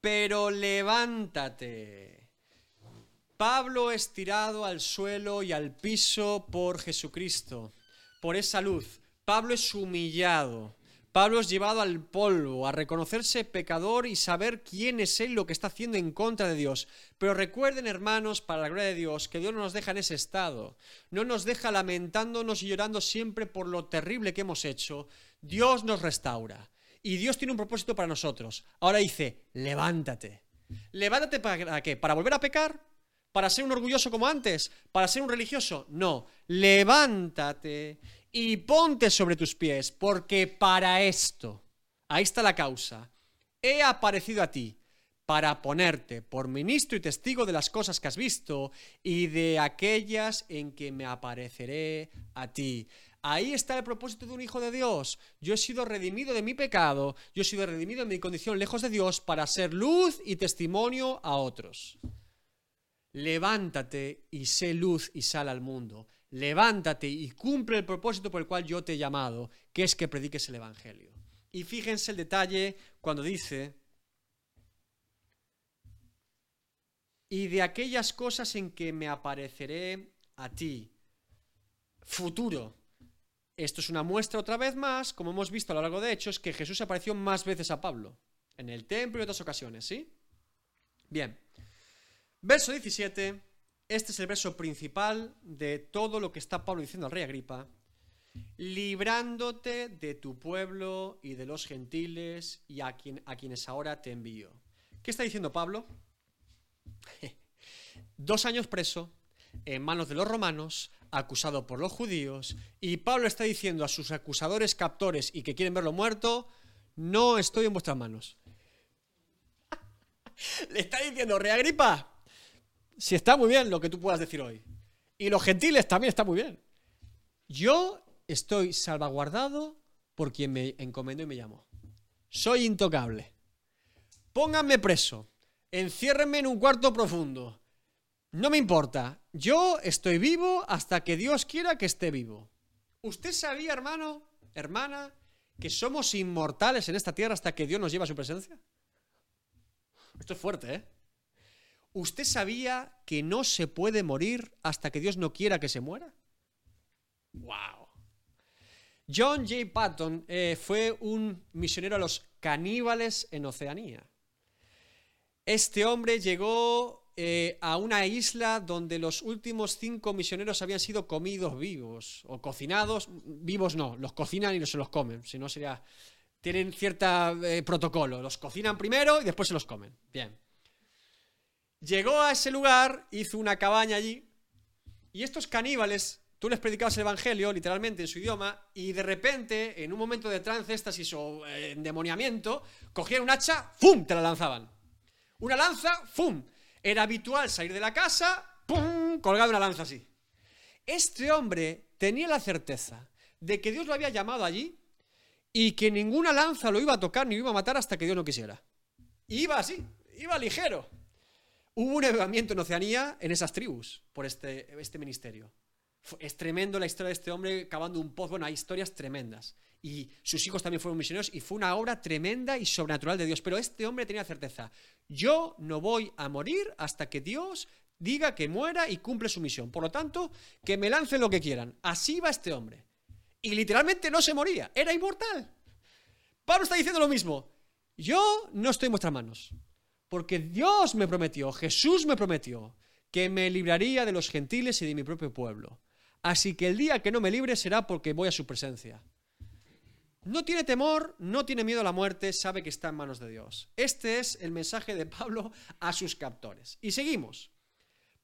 pero levántate. Pablo es tirado al suelo y al piso por Jesucristo, por esa luz. Pablo es humillado. Pablo es llevado al polvo, a reconocerse pecador y saber quién es él lo que está haciendo en contra de Dios. Pero recuerden, hermanos, para la gloria de Dios, que Dios no nos deja en ese estado. No nos deja lamentándonos y llorando siempre por lo terrible que hemos hecho. Dios nos restaura. Y Dios tiene un propósito para nosotros. Ahora dice, levántate. ¿Levántate para qué? ¿Para volver a pecar? ¿Para ser un orgulloso como antes? ¿Para ser un religioso? No. Levántate y ponte sobre tus pies, porque para esto, ahí está la causa, he aparecido a ti, para ponerte por ministro y testigo de las cosas que has visto y de aquellas en que me apareceré a ti. Ahí está el propósito de un hijo de Dios. Yo he sido redimido de mi pecado, yo he sido redimido de mi condición lejos de Dios para ser luz y testimonio a otros. Levántate y sé luz y sal al mundo levántate y cumple el propósito por el cual yo te he llamado, que es que prediques el Evangelio. Y fíjense el detalle cuando dice, y de aquellas cosas en que me apareceré a ti. Futuro. Esto es una muestra otra vez más, como hemos visto a lo largo de Hechos, que Jesús apareció más veces a Pablo, en el templo y en otras ocasiones, ¿sí? Bien. Verso 17 este es el verso principal de todo lo que está Pablo diciendo al rey Agripa, librándote de tu pueblo y de los gentiles y a, quien, a quienes ahora te envío. ¿Qué está diciendo Pablo? Dos años preso, en manos de los romanos, acusado por los judíos, y Pablo está diciendo a sus acusadores captores y que quieren verlo muerto, no estoy en vuestras manos. Le está diciendo, Rey Agripa, si está muy bien lo que tú puedas decir hoy. Y los gentiles también está muy bien. Yo estoy salvaguardado por quien me encomendó y me llamó. Soy intocable. Pónganme preso. Enciérrenme en un cuarto profundo. No me importa. Yo estoy vivo hasta que Dios quiera que esté vivo. ¿Usted sabía, hermano, hermana, que somos inmortales en esta tierra hasta que Dios nos lleva a su presencia? Esto es fuerte, ¿eh? ¿Usted sabía que no se puede morir hasta que Dios no quiera que se muera? ¡Wow! John J. Patton eh, fue un misionero a los caníbales en Oceanía. Este hombre llegó eh, a una isla donde los últimos cinco misioneros habían sido comidos vivos o cocinados. Vivos no, los cocinan y no se los comen, si no sería... Tienen cierto eh, protocolo, los cocinan primero y después se los comen. Bien. Llegó a ese lugar, hizo una cabaña allí, y estos caníbales, tú les predicabas el Evangelio, literalmente, en su idioma, y de repente, en un momento de trance, éxtasis o eh, endemoniamiento, cogían un hacha, ¡fum!, te la lanzaban. Una lanza, ¡fum! Era habitual salir de la casa, ¡pum!, colgado una lanza así. Este hombre tenía la certeza de que Dios lo había llamado allí y que ninguna lanza lo iba a tocar ni lo iba a matar hasta que Dios no quisiera. Iba así, iba ligero. Hubo un avivamiento en Oceanía en esas tribus por este, este ministerio. Es tremendo la historia de este hombre cavando un pozo. Bueno, hay historias tremendas. Y sus hijos también fueron misioneros y fue una obra tremenda y sobrenatural de Dios. Pero este hombre tenía certeza. Yo no voy a morir hasta que Dios diga que muera y cumple su misión. Por lo tanto, que me lancen lo que quieran. Así va este hombre. Y literalmente no se moría. Era inmortal. Pablo está diciendo lo mismo. Yo no estoy en vuestras manos. Porque Dios me prometió, Jesús me prometió, que me libraría de los gentiles y de mi propio pueblo. Así que el día que no me libre será porque voy a su presencia. No tiene temor, no tiene miedo a la muerte, sabe que está en manos de Dios. Este es el mensaje de Pablo a sus captores. Y seguimos.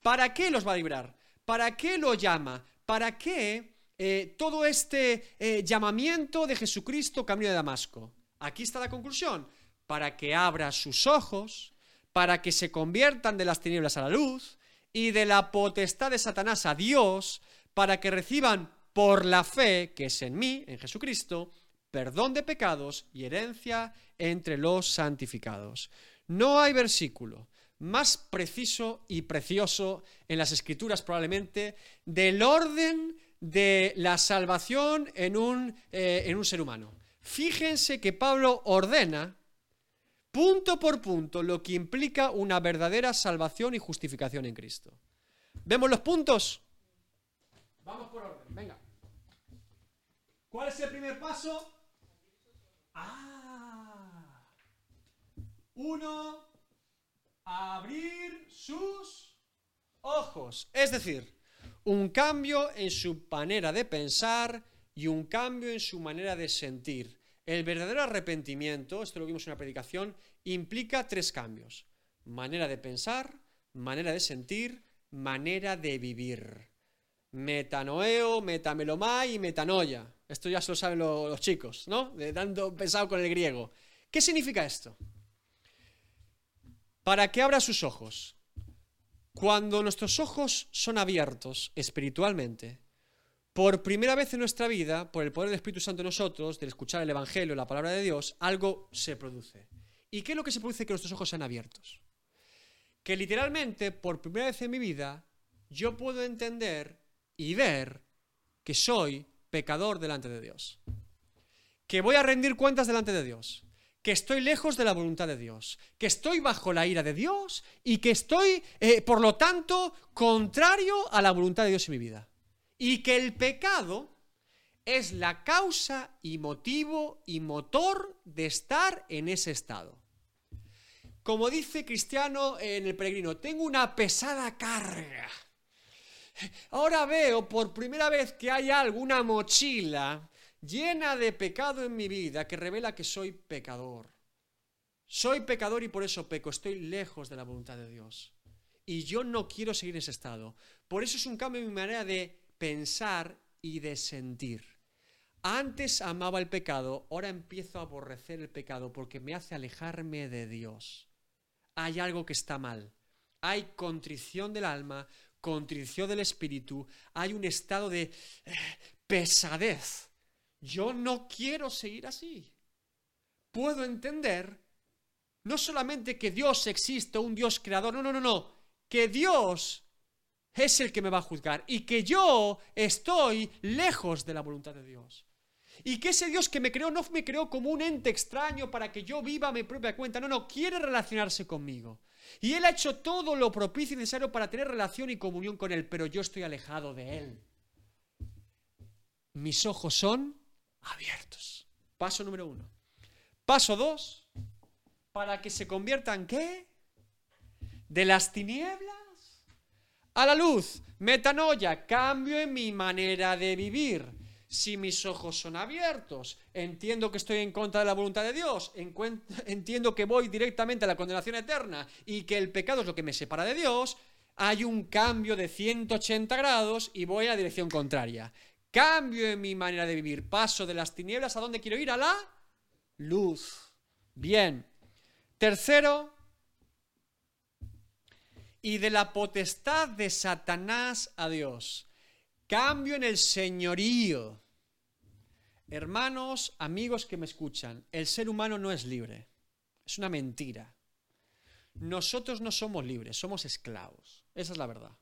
¿Para qué los va a librar? ¿Para qué lo llama? ¿Para qué eh, todo este eh, llamamiento de Jesucristo camino de Damasco? Aquí está la conclusión. Para que abra sus ojos, para que se conviertan de las tinieblas a la luz y de la potestad de Satanás a Dios, para que reciban por la fe, que es en mí, en Jesucristo, perdón de pecados y herencia entre los santificados. No hay versículo más preciso y precioso en las escrituras probablemente del orden de la salvación en un, eh, en un ser humano. Fíjense que Pablo ordena punto por punto lo que implica una verdadera salvación y justificación en Cristo. ¿Vemos los puntos? Vamos por orden, venga. ¿Cuál es el primer paso? Ah. Uno, abrir sus ojos. Es decir, un cambio en su manera de pensar y un cambio en su manera de sentir. El verdadero arrepentimiento, esto lo vimos en una predicación, implica tres cambios. Manera de pensar, manera de sentir, manera de vivir. Metanoeo, metamelomai y metanoia. Esto ya se lo saben los, chicos, ¿no? De dando pensado con el griego. ¿Qué significa esto? Para que abra sus ojos. Cuando nuestros ojos son abiertos espiritualmente, por primera vez en nuestra vida, por el poder del Espíritu Santo en nosotros, del escuchar el Evangelio, la palabra de Dios, algo se produce. ¿Y qué es lo que se produce que nuestros ojos sean abiertos? Que literalmente, por primera vez en mi vida, yo puedo entender y ver que soy pecador delante de Dios. Que voy a rendir cuentas delante de Dios. Que estoy lejos de la voluntad de Dios. Que estoy bajo la ira de Dios y que estoy, eh, por lo tanto, contrario a la voluntad de Dios en mi vida y que el pecado es la causa y motivo y motor de estar en ese estado. Como dice Cristiano en el peregrino, tengo una pesada carga. Ahora veo por primera vez que hay alguna mochila llena de pecado en mi vida que revela que soy pecador. Soy pecador y por eso peco, estoy lejos de la voluntad de Dios. Y yo no quiero seguir en ese estado. Por eso es un cambio en mi manera de pensar y de sentir. Antes amaba el pecado, ahora empiezo a aborrecer el pecado porque me hace alejarme de Dios. Hay algo que está mal. Hay contrición del alma, contrición del espíritu, hay un estado de eh, pesadez. Yo no quiero seguir así. Puedo entender no solamente que Dios existe, un Dios creador, no, no, no, no, que Dios es el que me va a juzgar y que yo estoy lejos de la voluntad de Dios. Y que ese Dios que me creó no me creó como un ente extraño para que yo viva a mi propia cuenta. No, no, quiere relacionarse conmigo. Y Él ha hecho todo lo propicio y necesario para tener relación y comunión con Él, pero yo estoy alejado de Él. Mis ojos son abiertos. Paso número uno. Paso dos. Para que se conviertan, ¿qué? De las tinieblas a la luz. Metanoia, cambio en mi manera de vivir si mis ojos son abiertos, entiendo que estoy en contra de la voluntad de Dios, entiendo que voy directamente a la condenación eterna y que el pecado es lo que me separa de Dios, hay un cambio de 180 grados y voy a la dirección contraria. Cambio en mi manera de vivir, paso de las tinieblas a dónde quiero ir, a la luz. Bien. Tercero, y de la potestad de Satanás a Dios. Cambio en el señorío. Hermanos, amigos que me escuchan, el ser humano no es libre. Es una mentira. Nosotros no somos libres, somos esclavos. Esa es la verdad.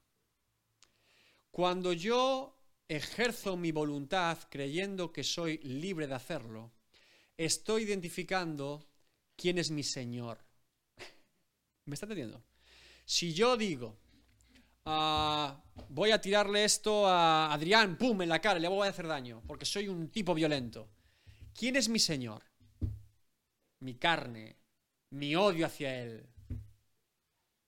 Cuando yo ejerzo mi voluntad creyendo que soy libre de hacerlo, estoy identificando quién es mi Señor. ¿Me está entendiendo? Si yo digo, Ah, voy a tirarle esto a Adrián, pum, en la cara, le voy a hacer daño, porque soy un tipo violento. ¿Quién es mi Señor? Mi carne, mi odio hacia Él.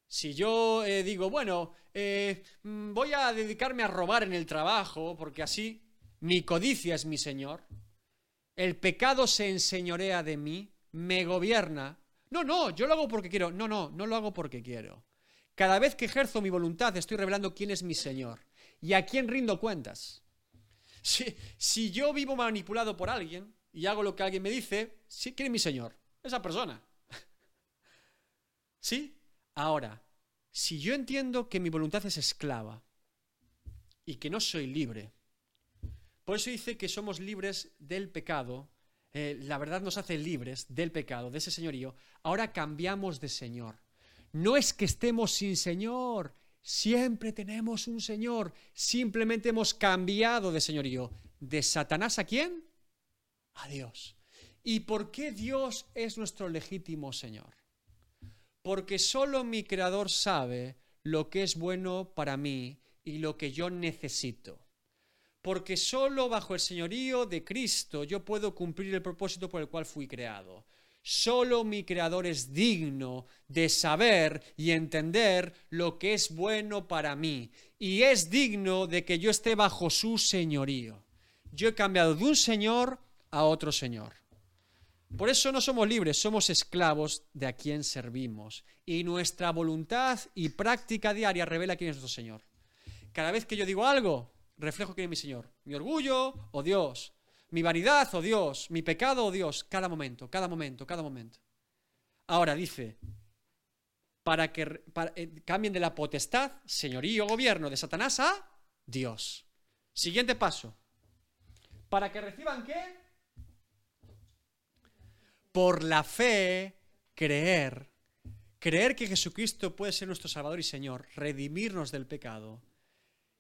Si yo eh, digo, bueno, eh, mm, voy a dedicarme a robar en el trabajo, porque así mi codicia es mi Señor, el pecado se enseñorea de mí, me gobierna. No, no, yo lo hago porque quiero. No, no, no lo hago porque quiero. Cada vez que ejerzo mi voluntad estoy revelando quién es mi Señor y a quién rindo cuentas. Si, yo vivo manipulado por alguien y hago lo que alguien me dice, ¿quién es mi Señor? Esa persona. ¿Sí? Ahora, si yo entiendo que mi voluntad es esclava y que no soy libre, por eso dice que somos libres del pecado, eh, la verdad nos hace libres del pecado, de ese señorío, ahora cambiamos de Señor. No es que estemos sin Señor, siempre tenemos un Señor, simplemente hemos cambiado de señorío. ¿De Satanás a quién? A Dios. ¿Y por qué Dios es nuestro legítimo Señor? Porque solo mi Creador sabe lo que es bueno para mí y lo que yo necesito. Porque solo bajo el señorío de Cristo yo puedo cumplir el propósito por el cual fui creado. Solo mi Creador es digno de saber y entender lo que es bueno para mí. Y es digno de que yo esté bajo su señorío. Yo he cambiado de un Señor a otro Señor. Por eso no somos libres, somos esclavos de a quien servimos. Y nuestra voluntad y práctica diaria revela quién es nuestro Señor. Cada vez que yo digo algo, reflejo quién es mi Señor. Mi orgullo o Dios mi vanidad o Dios, mi pecado o Dios, cada momento, cada momento, cada momento. Ahora dice, para que eh, cambien de la potestad, señorío, gobierno de Satanás a Dios. Siguiente paso. Para que reciban qué? Por la fe, creer. Creer que Jesucristo puede ser nuestro Salvador y Señor, redimirnos del pecado.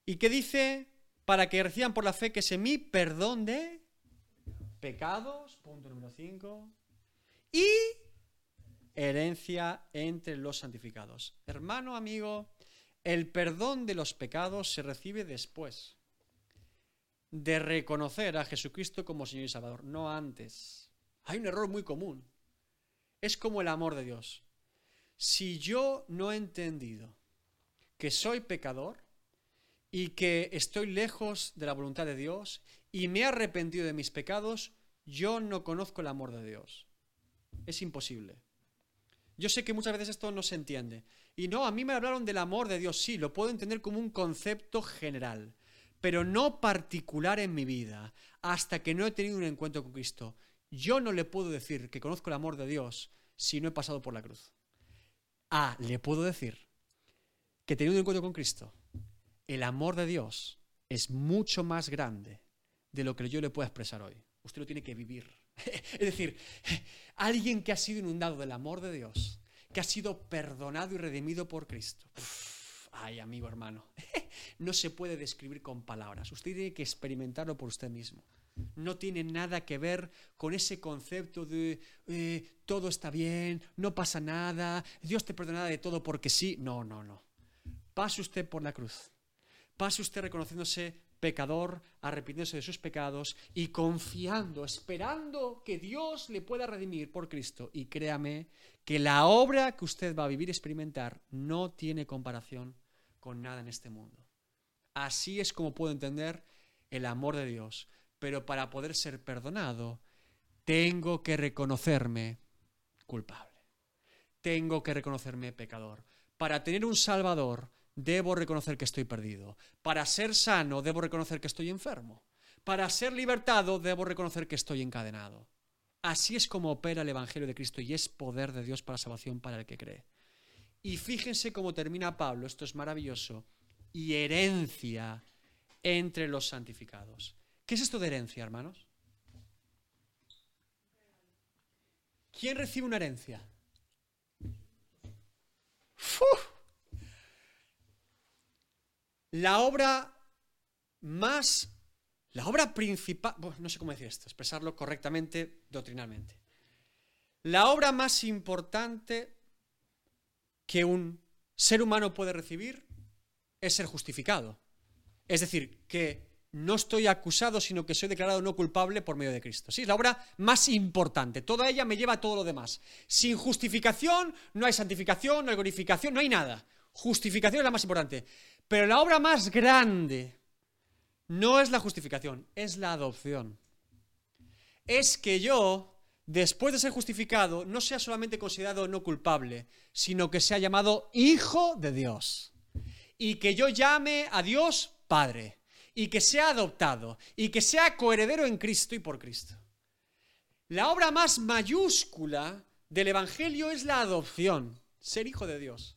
¿Y qué dice? Para que reciban por la fe que se mi perdón de pecados, punto número 5, y herencia entre los santificados. Hermano, amigo, el perdón de los pecados se recibe después de reconocer a Jesucristo como Señor y Salvador, no antes. Hay un error muy común. Es como el amor de Dios. Si yo no he entendido que soy pecador y que estoy lejos de la voluntad de Dios y me he arrepentido de mis pecados, yo no conozco el amor de Dios. Es imposible. Yo sé que muchas veces esto no se entiende. Y no, a mí me hablaron del amor de Dios, sí, lo puedo entender como un concepto general, pero no particular en mi vida, hasta que no he tenido un encuentro con Cristo. Yo no le puedo decir que conozco el amor de Dios si no he pasado por la cruz. Ah, le puedo decir que teniendo un encuentro con Cristo, el amor de Dios es mucho más grande de lo que yo le pueda expresar hoy usted lo tiene que vivir. es decir, alguien que ha sido inundado del amor de Dios, que ha sido perdonado y redimido por Cristo. ay, amigo hermano, no se puede describir con palabras. Usted tiene que experimentarlo por usted mismo. no tiene nada que ver con ese concepto de eh, todo está bien, no pasa nada, Dios te perdonará de todo porque sí. No, no, no. Pase usted por la cruz. Pase usted reconociéndose pecador, arrepintiéndose de sus pecados y confiando, esperando que Dios le pueda redimir por Cristo. Y créame que la obra que usted va a vivir y experimentar no tiene comparación con nada en este mundo. Así es como puedo entender el amor de Dios. Pero para poder ser perdonado, tengo que reconocerme culpable. Tengo que reconocerme pecador. Para tener un Salvador, debo reconocer que estoy perdido. Para ser sano, debo reconocer que estoy enfermo. Para ser libertado, debo reconocer que estoy encadenado. Así es como opera el Evangelio de Cristo y es poder de Dios para salvación para el que cree. Y fíjense cómo termina Pablo, esto es maravilloso, y herencia entre los santificados. ¿Qué es esto de herencia, hermanos? ¿Quién recibe una herencia? La obra más, la obra principal, no sé cómo decir esto, expresarlo correctamente doctrinalmente. La obra más importante que un ser humano puede recibir es ser justificado. Es decir, que no estoy acusado, sino que soy declarado no culpable por medio de Cristo. Sí, es la obra más importante. Toda ella me lleva a todo lo demás. Sin justificación no hay santificación, no hay glorificación, no hay nada. Justificación es la más importante. Pero la obra más grande no es la justificación, es la adopción. Es que yo, después de ser justificado, no sea solamente considerado no culpable, sino que sea llamado hijo de Dios. Y que yo llame a Dios Padre. Y que sea adoptado. Y que sea coheredero en Cristo y por Cristo. La obra más mayúscula del Evangelio es la adopción, ser hijo de Dios.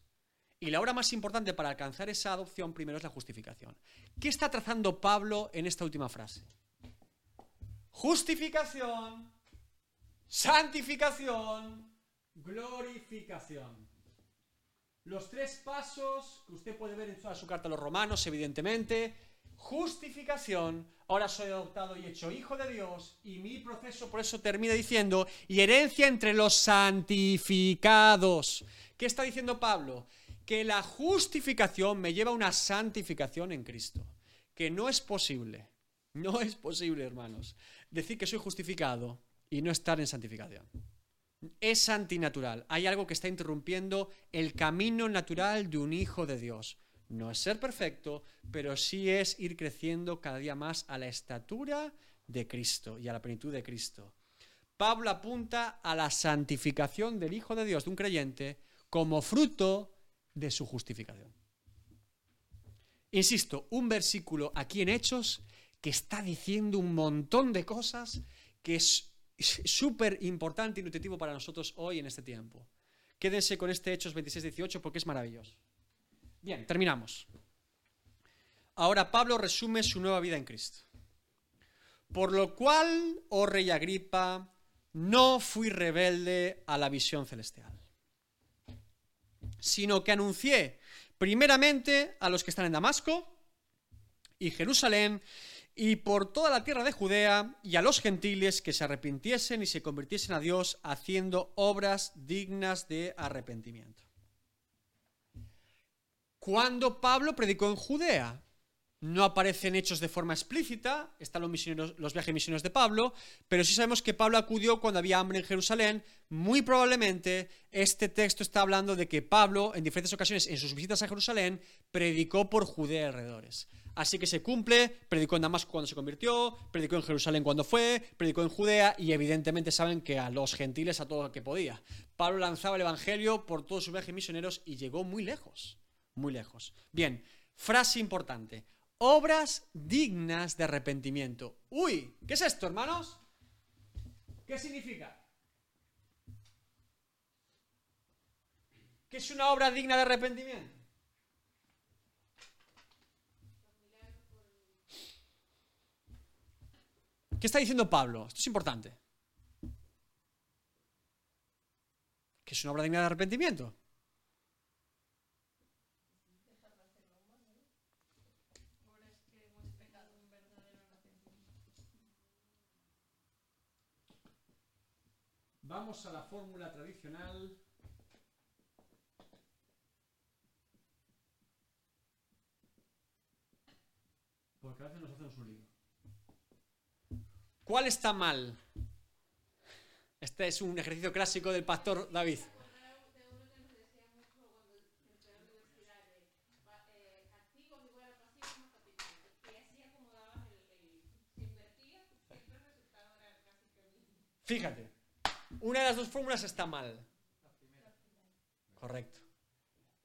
Y la obra más importante para alcanzar esa adopción primero es la justificación. ¿Qué está trazando Pablo en esta última frase? Justificación, santificación, glorificación. Los tres pasos que usted puede ver en toda su carta a los romanos, evidentemente. Justificación, ahora soy adoptado y hecho hijo de Dios, y mi proceso por eso termina diciendo, y herencia entre los santificados. ¿Qué está diciendo Pablo? Que la justificación me lleva a una santificación en Cristo. Que no es posible, no es posible, hermanos, decir que soy justificado y no estar en santificación. Es antinatural. Hay algo que está interrumpiendo el camino natural de un hijo de Dios. No es ser perfecto, pero sí es ir creciendo cada día más a la estatura de Cristo y a la plenitud de Cristo. Pablo apunta a la santificación del Hijo de Dios, de un creyente, como fruto de su justificación. Insisto, un versículo aquí en Hechos que está diciendo un montón de cosas que es súper importante y nutritivo para nosotros hoy en este tiempo. Quédense con este Hechos 26-18 porque es maravilloso. Bien, terminamos. Ahora Pablo resume su nueva vida en Cristo. Por lo cual, oh rey Agripa, no fui rebelde a la visión celestial sino que anuncié primeramente a los que están en Damasco y Jerusalén y por toda la tierra de Judea y a los gentiles que se arrepintiesen y se convirtiesen a Dios haciendo obras dignas de arrepentimiento. Cuando Pablo predicó en Judea, no aparecen hechos de forma explícita, están los, los viajes misioneros de Pablo, pero sí sabemos que Pablo acudió cuando había hambre en Jerusalén. Muy probablemente este texto está hablando de que Pablo, en diferentes ocasiones en sus visitas a Jerusalén, predicó por Judea y alrededores. Así que se cumple, predicó en Damasco cuando se convirtió, predicó en Jerusalén cuando fue, predicó en Judea y evidentemente saben que a los gentiles a todo lo que podía. Pablo lanzaba el Evangelio por todos sus viajes misioneros y llegó muy lejos, muy lejos. Bien, frase importante obras dignas de arrepentimiento. Uy, ¿qué es esto, hermanos? ¿Qué significa? ¿Qué es una obra digna de arrepentimiento? ¿Qué está diciendo Pablo? Esto es importante. ¿Qué es una obra digna de arrepentimiento? Vamos a la fórmula tradicional. Porque a veces nos hacemos un lío. ¿Cuál está mal? Este es un ejercicio clásico del pastor David. Fíjate, una de las dos fórmulas está mal. Correcto.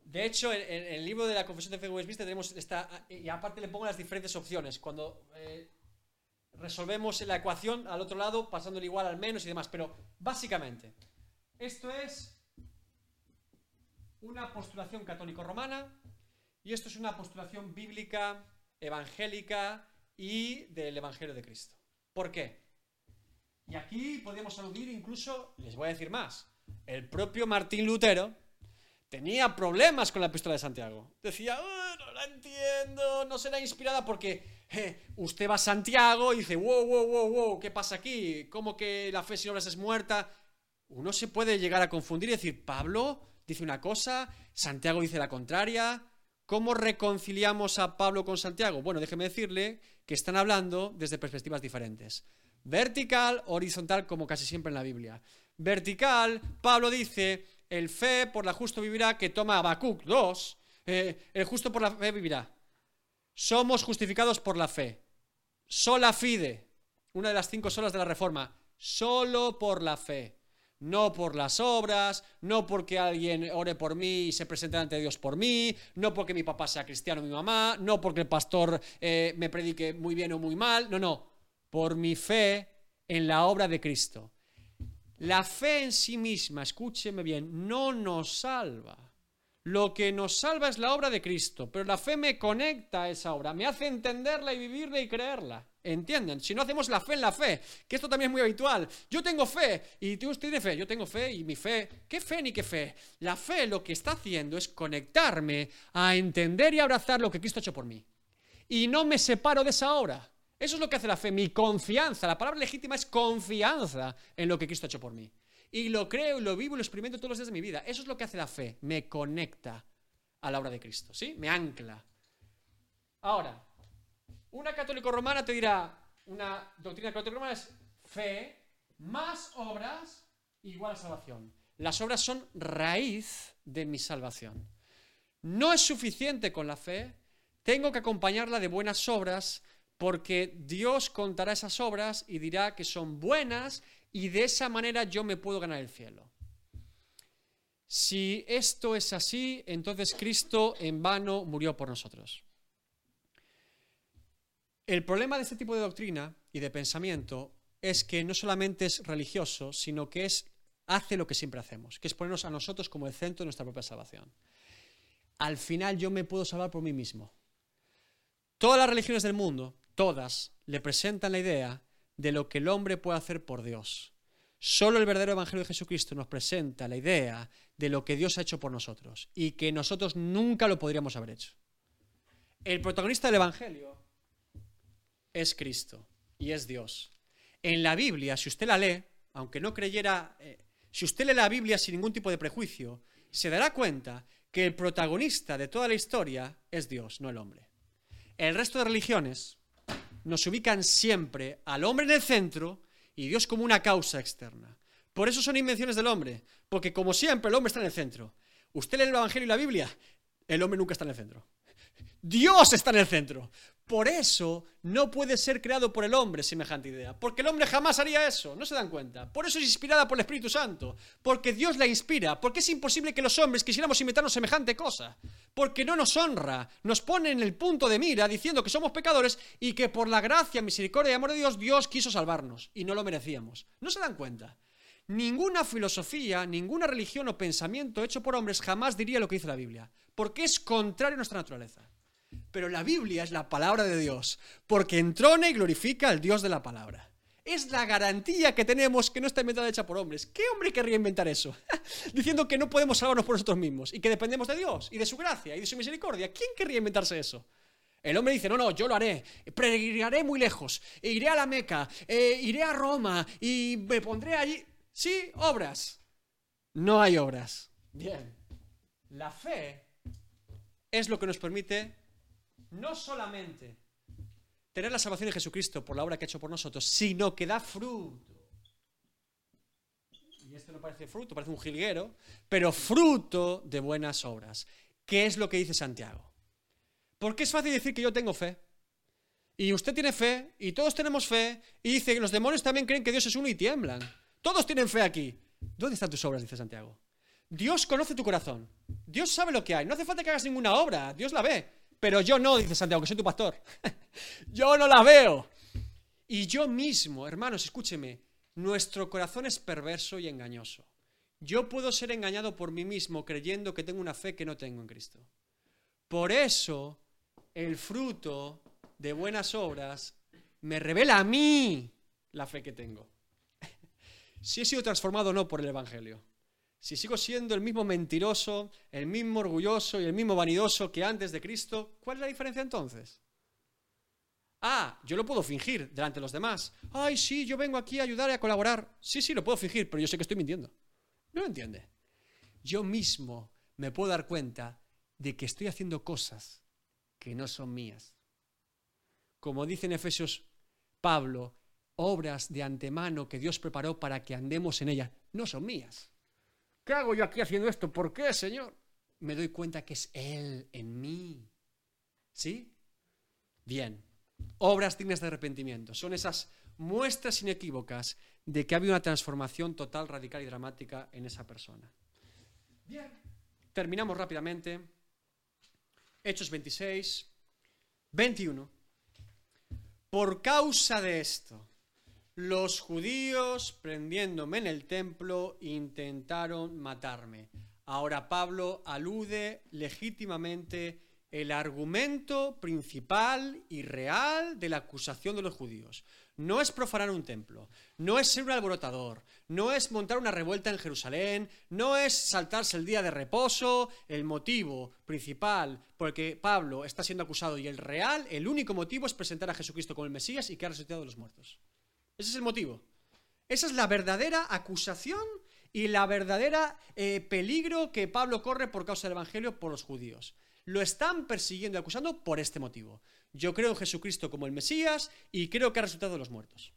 De hecho, en, el libro de la Confesión de Fe de Westminster tenemos esta, y aparte le pongo las diferentes opciones. Cuando eh, resolvemos la ecuación al otro lado, pasando el igual al menos y demás. Pero básicamente, esto es una postulación católico-romana y esto es una postulación bíblica, evangélica y del Evangelio de Cristo. ¿Por qué? Y aquí podemos aludir incluso, les voy a decir más, el propio Martín Lutero tenía problemas con la epístola de Santiago. Decía, oh, no la entiendo, no será inspirada porque eh, usted va a Santiago y dice, wow, wow, wow, wow, ¿qué pasa aquí? ¿Cómo que la fe sin obras es muerta? Uno se puede llegar a confundir y decir, Pablo dice una cosa, Santiago dice la contraria. ¿Cómo reconciliamos a Pablo con Santiago? Bueno, déjeme decirle que están hablando desde perspectivas diferentes. Vertical, horizontal, como casi siempre en la Biblia. Vertical, Pablo dice, el fe por la justo vivirá, que toma Habacuc 2, eh, el justo por la fe vivirá. Somos justificados por la fe. Sola fide, una de las cinco solas de la Reforma. Solo por la fe. No por las obras, no porque alguien ore por mí y se presente ante Dios por mí, no porque mi papá sea cristiano o mi mamá, no porque el pastor eh, me predique muy bien o muy mal, no, no, por mi fe en la obra de Cristo. La fe en sí misma, escúcheme bien, no nos salva. Lo que nos salva es la obra de Cristo, pero la fe me conecta a esa obra, me hace entenderla y vivirla y creerla. ¿Entienden? Si no hacemos la fe en la fe, que esto también es muy habitual. Yo tengo fe y tú tienes fe, yo tengo fe y mi fe. ¿Qué fe ni qué fe? La fe lo que está haciendo es conectarme a entender y abrazar lo que Cristo ha hecho por mí. Y no me separo de esa obra. Eso es lo que hace la fe, mi confianza. La palabra legítima es confianza en lo que Cristo ha hecho por mí. Y lo creo, lo vivo y lo experimento todos los días de mi vida. Eso es lo que hace la fe, me conecta a la obra de Cristo, ¿sí? Me ancla. Ahora, una católico romana te dirá, una doctrina católico romana es fe más obras igual a salvación. Las obras son raíz de mi salvación. No es suficiente con la fe, tengo que acompañarla de buenas obras porque Dios contará esas obras y dirá que son buenas y de esa manera yo me puedo ganar el cielo. Si esto es así, entonces Cristo en vano murió por nosotros. El problema de este tipo de doctrina y de pensamiento es que no solamente es religioso, sino que es hace lo que siempre hacemos, que es ponernos a nosotros como el centro de nuestra propia salvación. Al final yo me puedo salvar por mí mismo. Todas las religiones del mundo todas le presentan la idea de lo que el hombre puede hacer por Dios. Solo el verdadero Evangelio de Jesucristo nos presenta la idea de lo que Dios ha hecho por nosotros y que nosotros nunca lo podríamos haber hecho. El protagonista del Evangelio es Cristo y es Dios. En la Biblia, si usted la lee, aunque no creyera, eh, si usted lee la Biblia sin ningún tipo de prejuicio, se dará cuenta que el protagonista de toda la historia es Dios, no el hombre. El resto de religiones nos ubican siempre al hombre en el centro y Dios como una causa externa. Por eso son invenciones del hombre, porque como siempre el hombre está en el centro. Usted lee el Evangelio y la Biblia, el hombre nunca está en el centro. Dios está en el centro. Por eso no puede ser creado por el hombre semejante idea, porque el hombre jamás haría eso, no se dan cuenta. Por eso es inspirada por el Espíritu Santo, porque Dios la inspira, porque es imposible que los hombres quisiéramos inventarnos semejante cosa, porque no nos honra, nos pone en el punto de mira diciendo que somos pecadores y que por la gracia, misericordia y amor de Dios, Dios quiso salvarnos y no lo merecíamos. No se dan cuenta. Ninguna filosofía, ninguna religión o pensamiento hecho por hombres jamás diría lo que dice la Biblia, porque es contrario a nuestra naturaleza. Pero la Biblia es la palabra de Dios, porque entrona y glorifica al Dios de la palabra. Es la garantía que tenemos que no está inventada hecha por hombres. ¿Qué hombre querría inventar eso? Diciendo que no podemos salvarnos por nosotros mismos y que dependemos de Dios y de su gracia y de su misericordia. ¿Quién querría inventarse eso? El hombre dice, no, no, yo lo haré, peregrinaré muy lejos, e iré a la Meca, e iré a Roma y me pondré allí. Sí, obras. No hay obras. Bien. La fe es lo que nos permite no solamente tener la salvación en Jesucristo por la obra que ha hecho por nosotros, sino que da fruto. Y esto no parece fruto, parece un jilguero, pero fruto de buenas obras. ¿Qué es lo que dice Santiago? Porque es fácil decir que yo tengo fe. Y usted tiene fe, y todos tenemos fe, y dice que los demonios también creen que Dios es uno y tiemblan. Todos tienen fe aquí. ¿Dónde están tus obras? Dice Santiago. Dios conoce tu corazón. Dios sabe lo que hay. No hace falta que hagas ninguna obra. Dios la ve. Pero yo no, dice Santiago, que soy tu pastor. yo no la veo. Y yo mismo, hermanos, escúcheme, nuestro corazón es perverso y engañoso. Yo puedo ser engañado por mí mismo creyendo que tengo una fe que no tengo en Cristo. Por eso, el fruto de buenas obras me revela a mí la fe que tengo. si he sido transformado o no por el Evangelio. Si sigo siendo el mismo mentiroso, el mismo orgulloso y el mismo vanidoso que antes de Cristo, ¿cuál es la diferencia entonces? Ah, yo lo puedo fingir delante de los demás. Ay, sí, yo vengo aquí a ayudar y a colaborar. Sí, sí, lo puedo fingir, pero yo sé que estoy mintiendo. ¿No lo entiende? Yo mismo me puedo dar cuenta de que estoy haciendo cosas que no son mías. Como dice en Efesios Pablo, obras de antemano que Dios preparó para que andemos en ellas, no son mías. ¿Qué hago yo aquí haciendo esto? ¿Por qué, Señor? Me doy cuenta que es Él en mí. ¿Sí? Bien. Obras dignas de arrepentimiento. Son esas muestras inequívocas de que ha habido una transformación total, radical y dramática en esa persona. Bien. Terminamos rápidamente. Hechos 26, 21. Por causa de esto, los judíos, prendiéndome en el templo, intentaron matarme. Ahora Pablo alude legítimamente el argumento principal y real de la acusación de los judíos. No es profanar un templo, no es ser un alborotador, no es montar una revuelta en Jerusalén, no es saltarse el día de reposo. El motivo principal por el que Pablo está siendo acusado y el real, el único motivo es presentar a Jesucristo como el Mesías y que ha resucitado de los muertos. Ese es el motivo. Esa es la verdadera acusación y la verdadera eh, peligro que Pablo corre por causa del Evangelio por los judíos. Lo están persiguiendo y acusando por este motivo. Yo creo en Jesucristo como el Mesías y creo que ha resucitado de los muertos.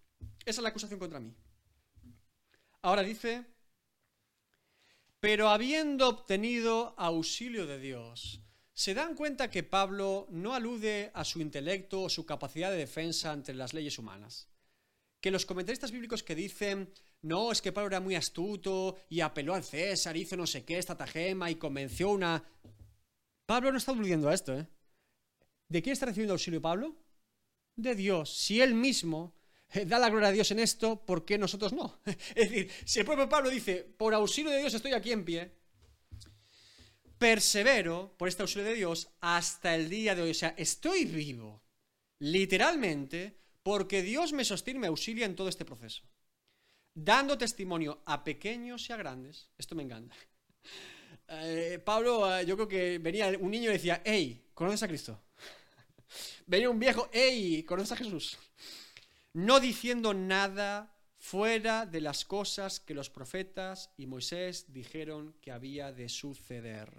Esa es la acusación contra mí. Ahora dice, pero habiendo obtenido auxilio de Dios, ¿se dan cuenta que Pablo no alude a su intelecto o su capacidad de defensa ante las leyes humanas? Que los comentaristas bíblicos que dicen, no, es que Pablo era muy astuto y apeló al César, hizo no sé qué, estratagema y convenció una... Pablo no está aludiendo a esto, ¿eh? ¿De quién está recibiendo auxilio Pablo? De Dios. Si él mismo eh, da la gloria a Dios en esto, ¿por qué nosotros no? Es decir, si el propio Pablo dice, por auxilio de Dios estoy aquí en pie, persevero por este auxilio de Dios hasta el día de hoy. O sea, estoy vivo, literalmente, porque Dios me sostiene me auxilia en todo este proceso. Dando testimonio a pequeños y a grandes, esto me encanta. Eh, Pablo, eh, yo creo que venía un niño y decía, hey, ¿conoces a Cristo? venía un viejo, hey, ¿conoces a Jesús? No diciendo nada fuera de las cosas que los profetas y Moisés dijeron que había de suceder,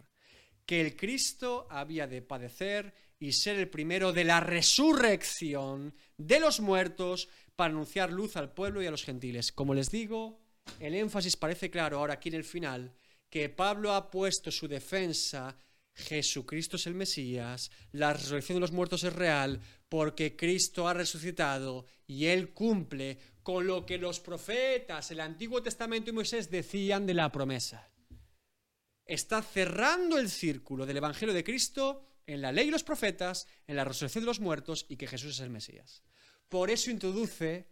que el Cristo había de padecer y ser el primero de la resurrección de los muertos para anunciar luz al pueblo y a los gentiles. Como les digo, el énfasis parece claro ahora aquí en el final, que Pablo ha puesto su defensa, Jesucristo es el Mesías, la resurrección de los muertos es real, porque Cristo ha resucitado y Él cumple con lo que los profetas, el Antiguo Testamento y Moisés decían de la promesa. Está cerrando el círculo del Evangelio de Cristo en la ley y los profetas, en la resurrección de los muertos y que Jesús es el Mesías. Por eso introduce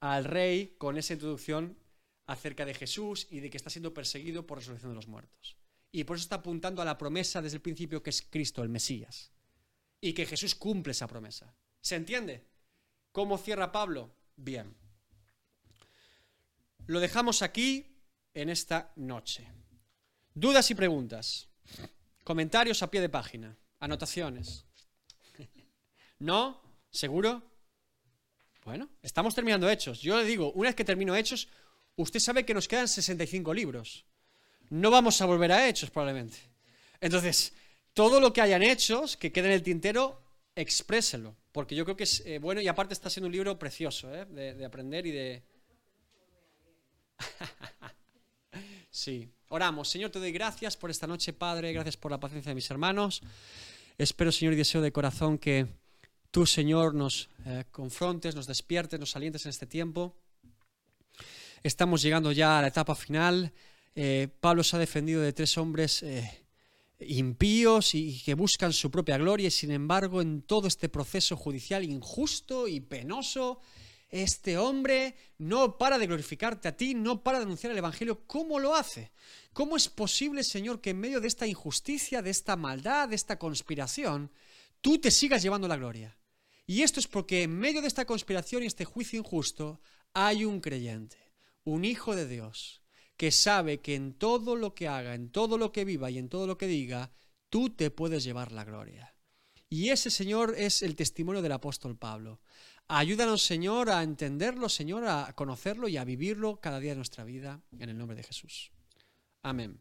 al rey con esa introducción acerca de Jesús y de que está siendo perseguido por resurrección de los muertos. Y por eso está apuntando a la promesa desde el principio que es Cristo, el Mesías. Y que Jesús cumple esa promesa. ¿Se entiende? ¿Cómo cierra Pablo? Bien. Lo dejamos aquí en esta noche. Dudas y preguntas. Comentarios a pie de página. Anotaciones. ¿No? ¿Seguro? Bueno, estamos terminando hechos. Yo le digo, una vez que termino hechos, usted sabe que nos quedan 65 libros. No vamos a volver a Hechos probablemente. Entonces, todo lo que hayan hechos, que quede en el tintero, expréselo, porque yo creo que es eh, bueno y aparte está siendo un libro precioso ¿eh? de, aprender y de... sí, oramos. Señor, te doy gracias por esta noche, Padre, gracias por la paciencia de mis hermanos. Espero, Señor, y deseo de corazón que tú, Señor, nos eh, confrontes, nos despiertes, nos alientes en este tiempo. Estamos llegando ya a la etapa final. Pablo se ha defendido de tres hombres impíos y que buscan su propia gloria y sin embargo en todo este proceso judicial injusto y penoso, este hombre no para de glorificarte a ti, no para de anunciar el Evangelio. ¿Cómo lo hace? ¿Cómo es posible, Señor, que en medio de esta injusticia, de esta maldad, de esta conspiración, tú te sigas llevando la gloria? Y esto es porque en medio de esta conspiración y este juicio injusto hay un creyente, un hijo de Dios, que sabe que en todo lo que haga, en todo lo que viva y en todo lo que diga, tú te puedes llevar la gloria. Y ese, Señor, es el testimonio del apóstol Pablo. Ayúdanos, Señor, a entenderlo, Señor, a conocerlo y a vivirlo cada día de nuestra vida, en el nombre de Jesús. Amén.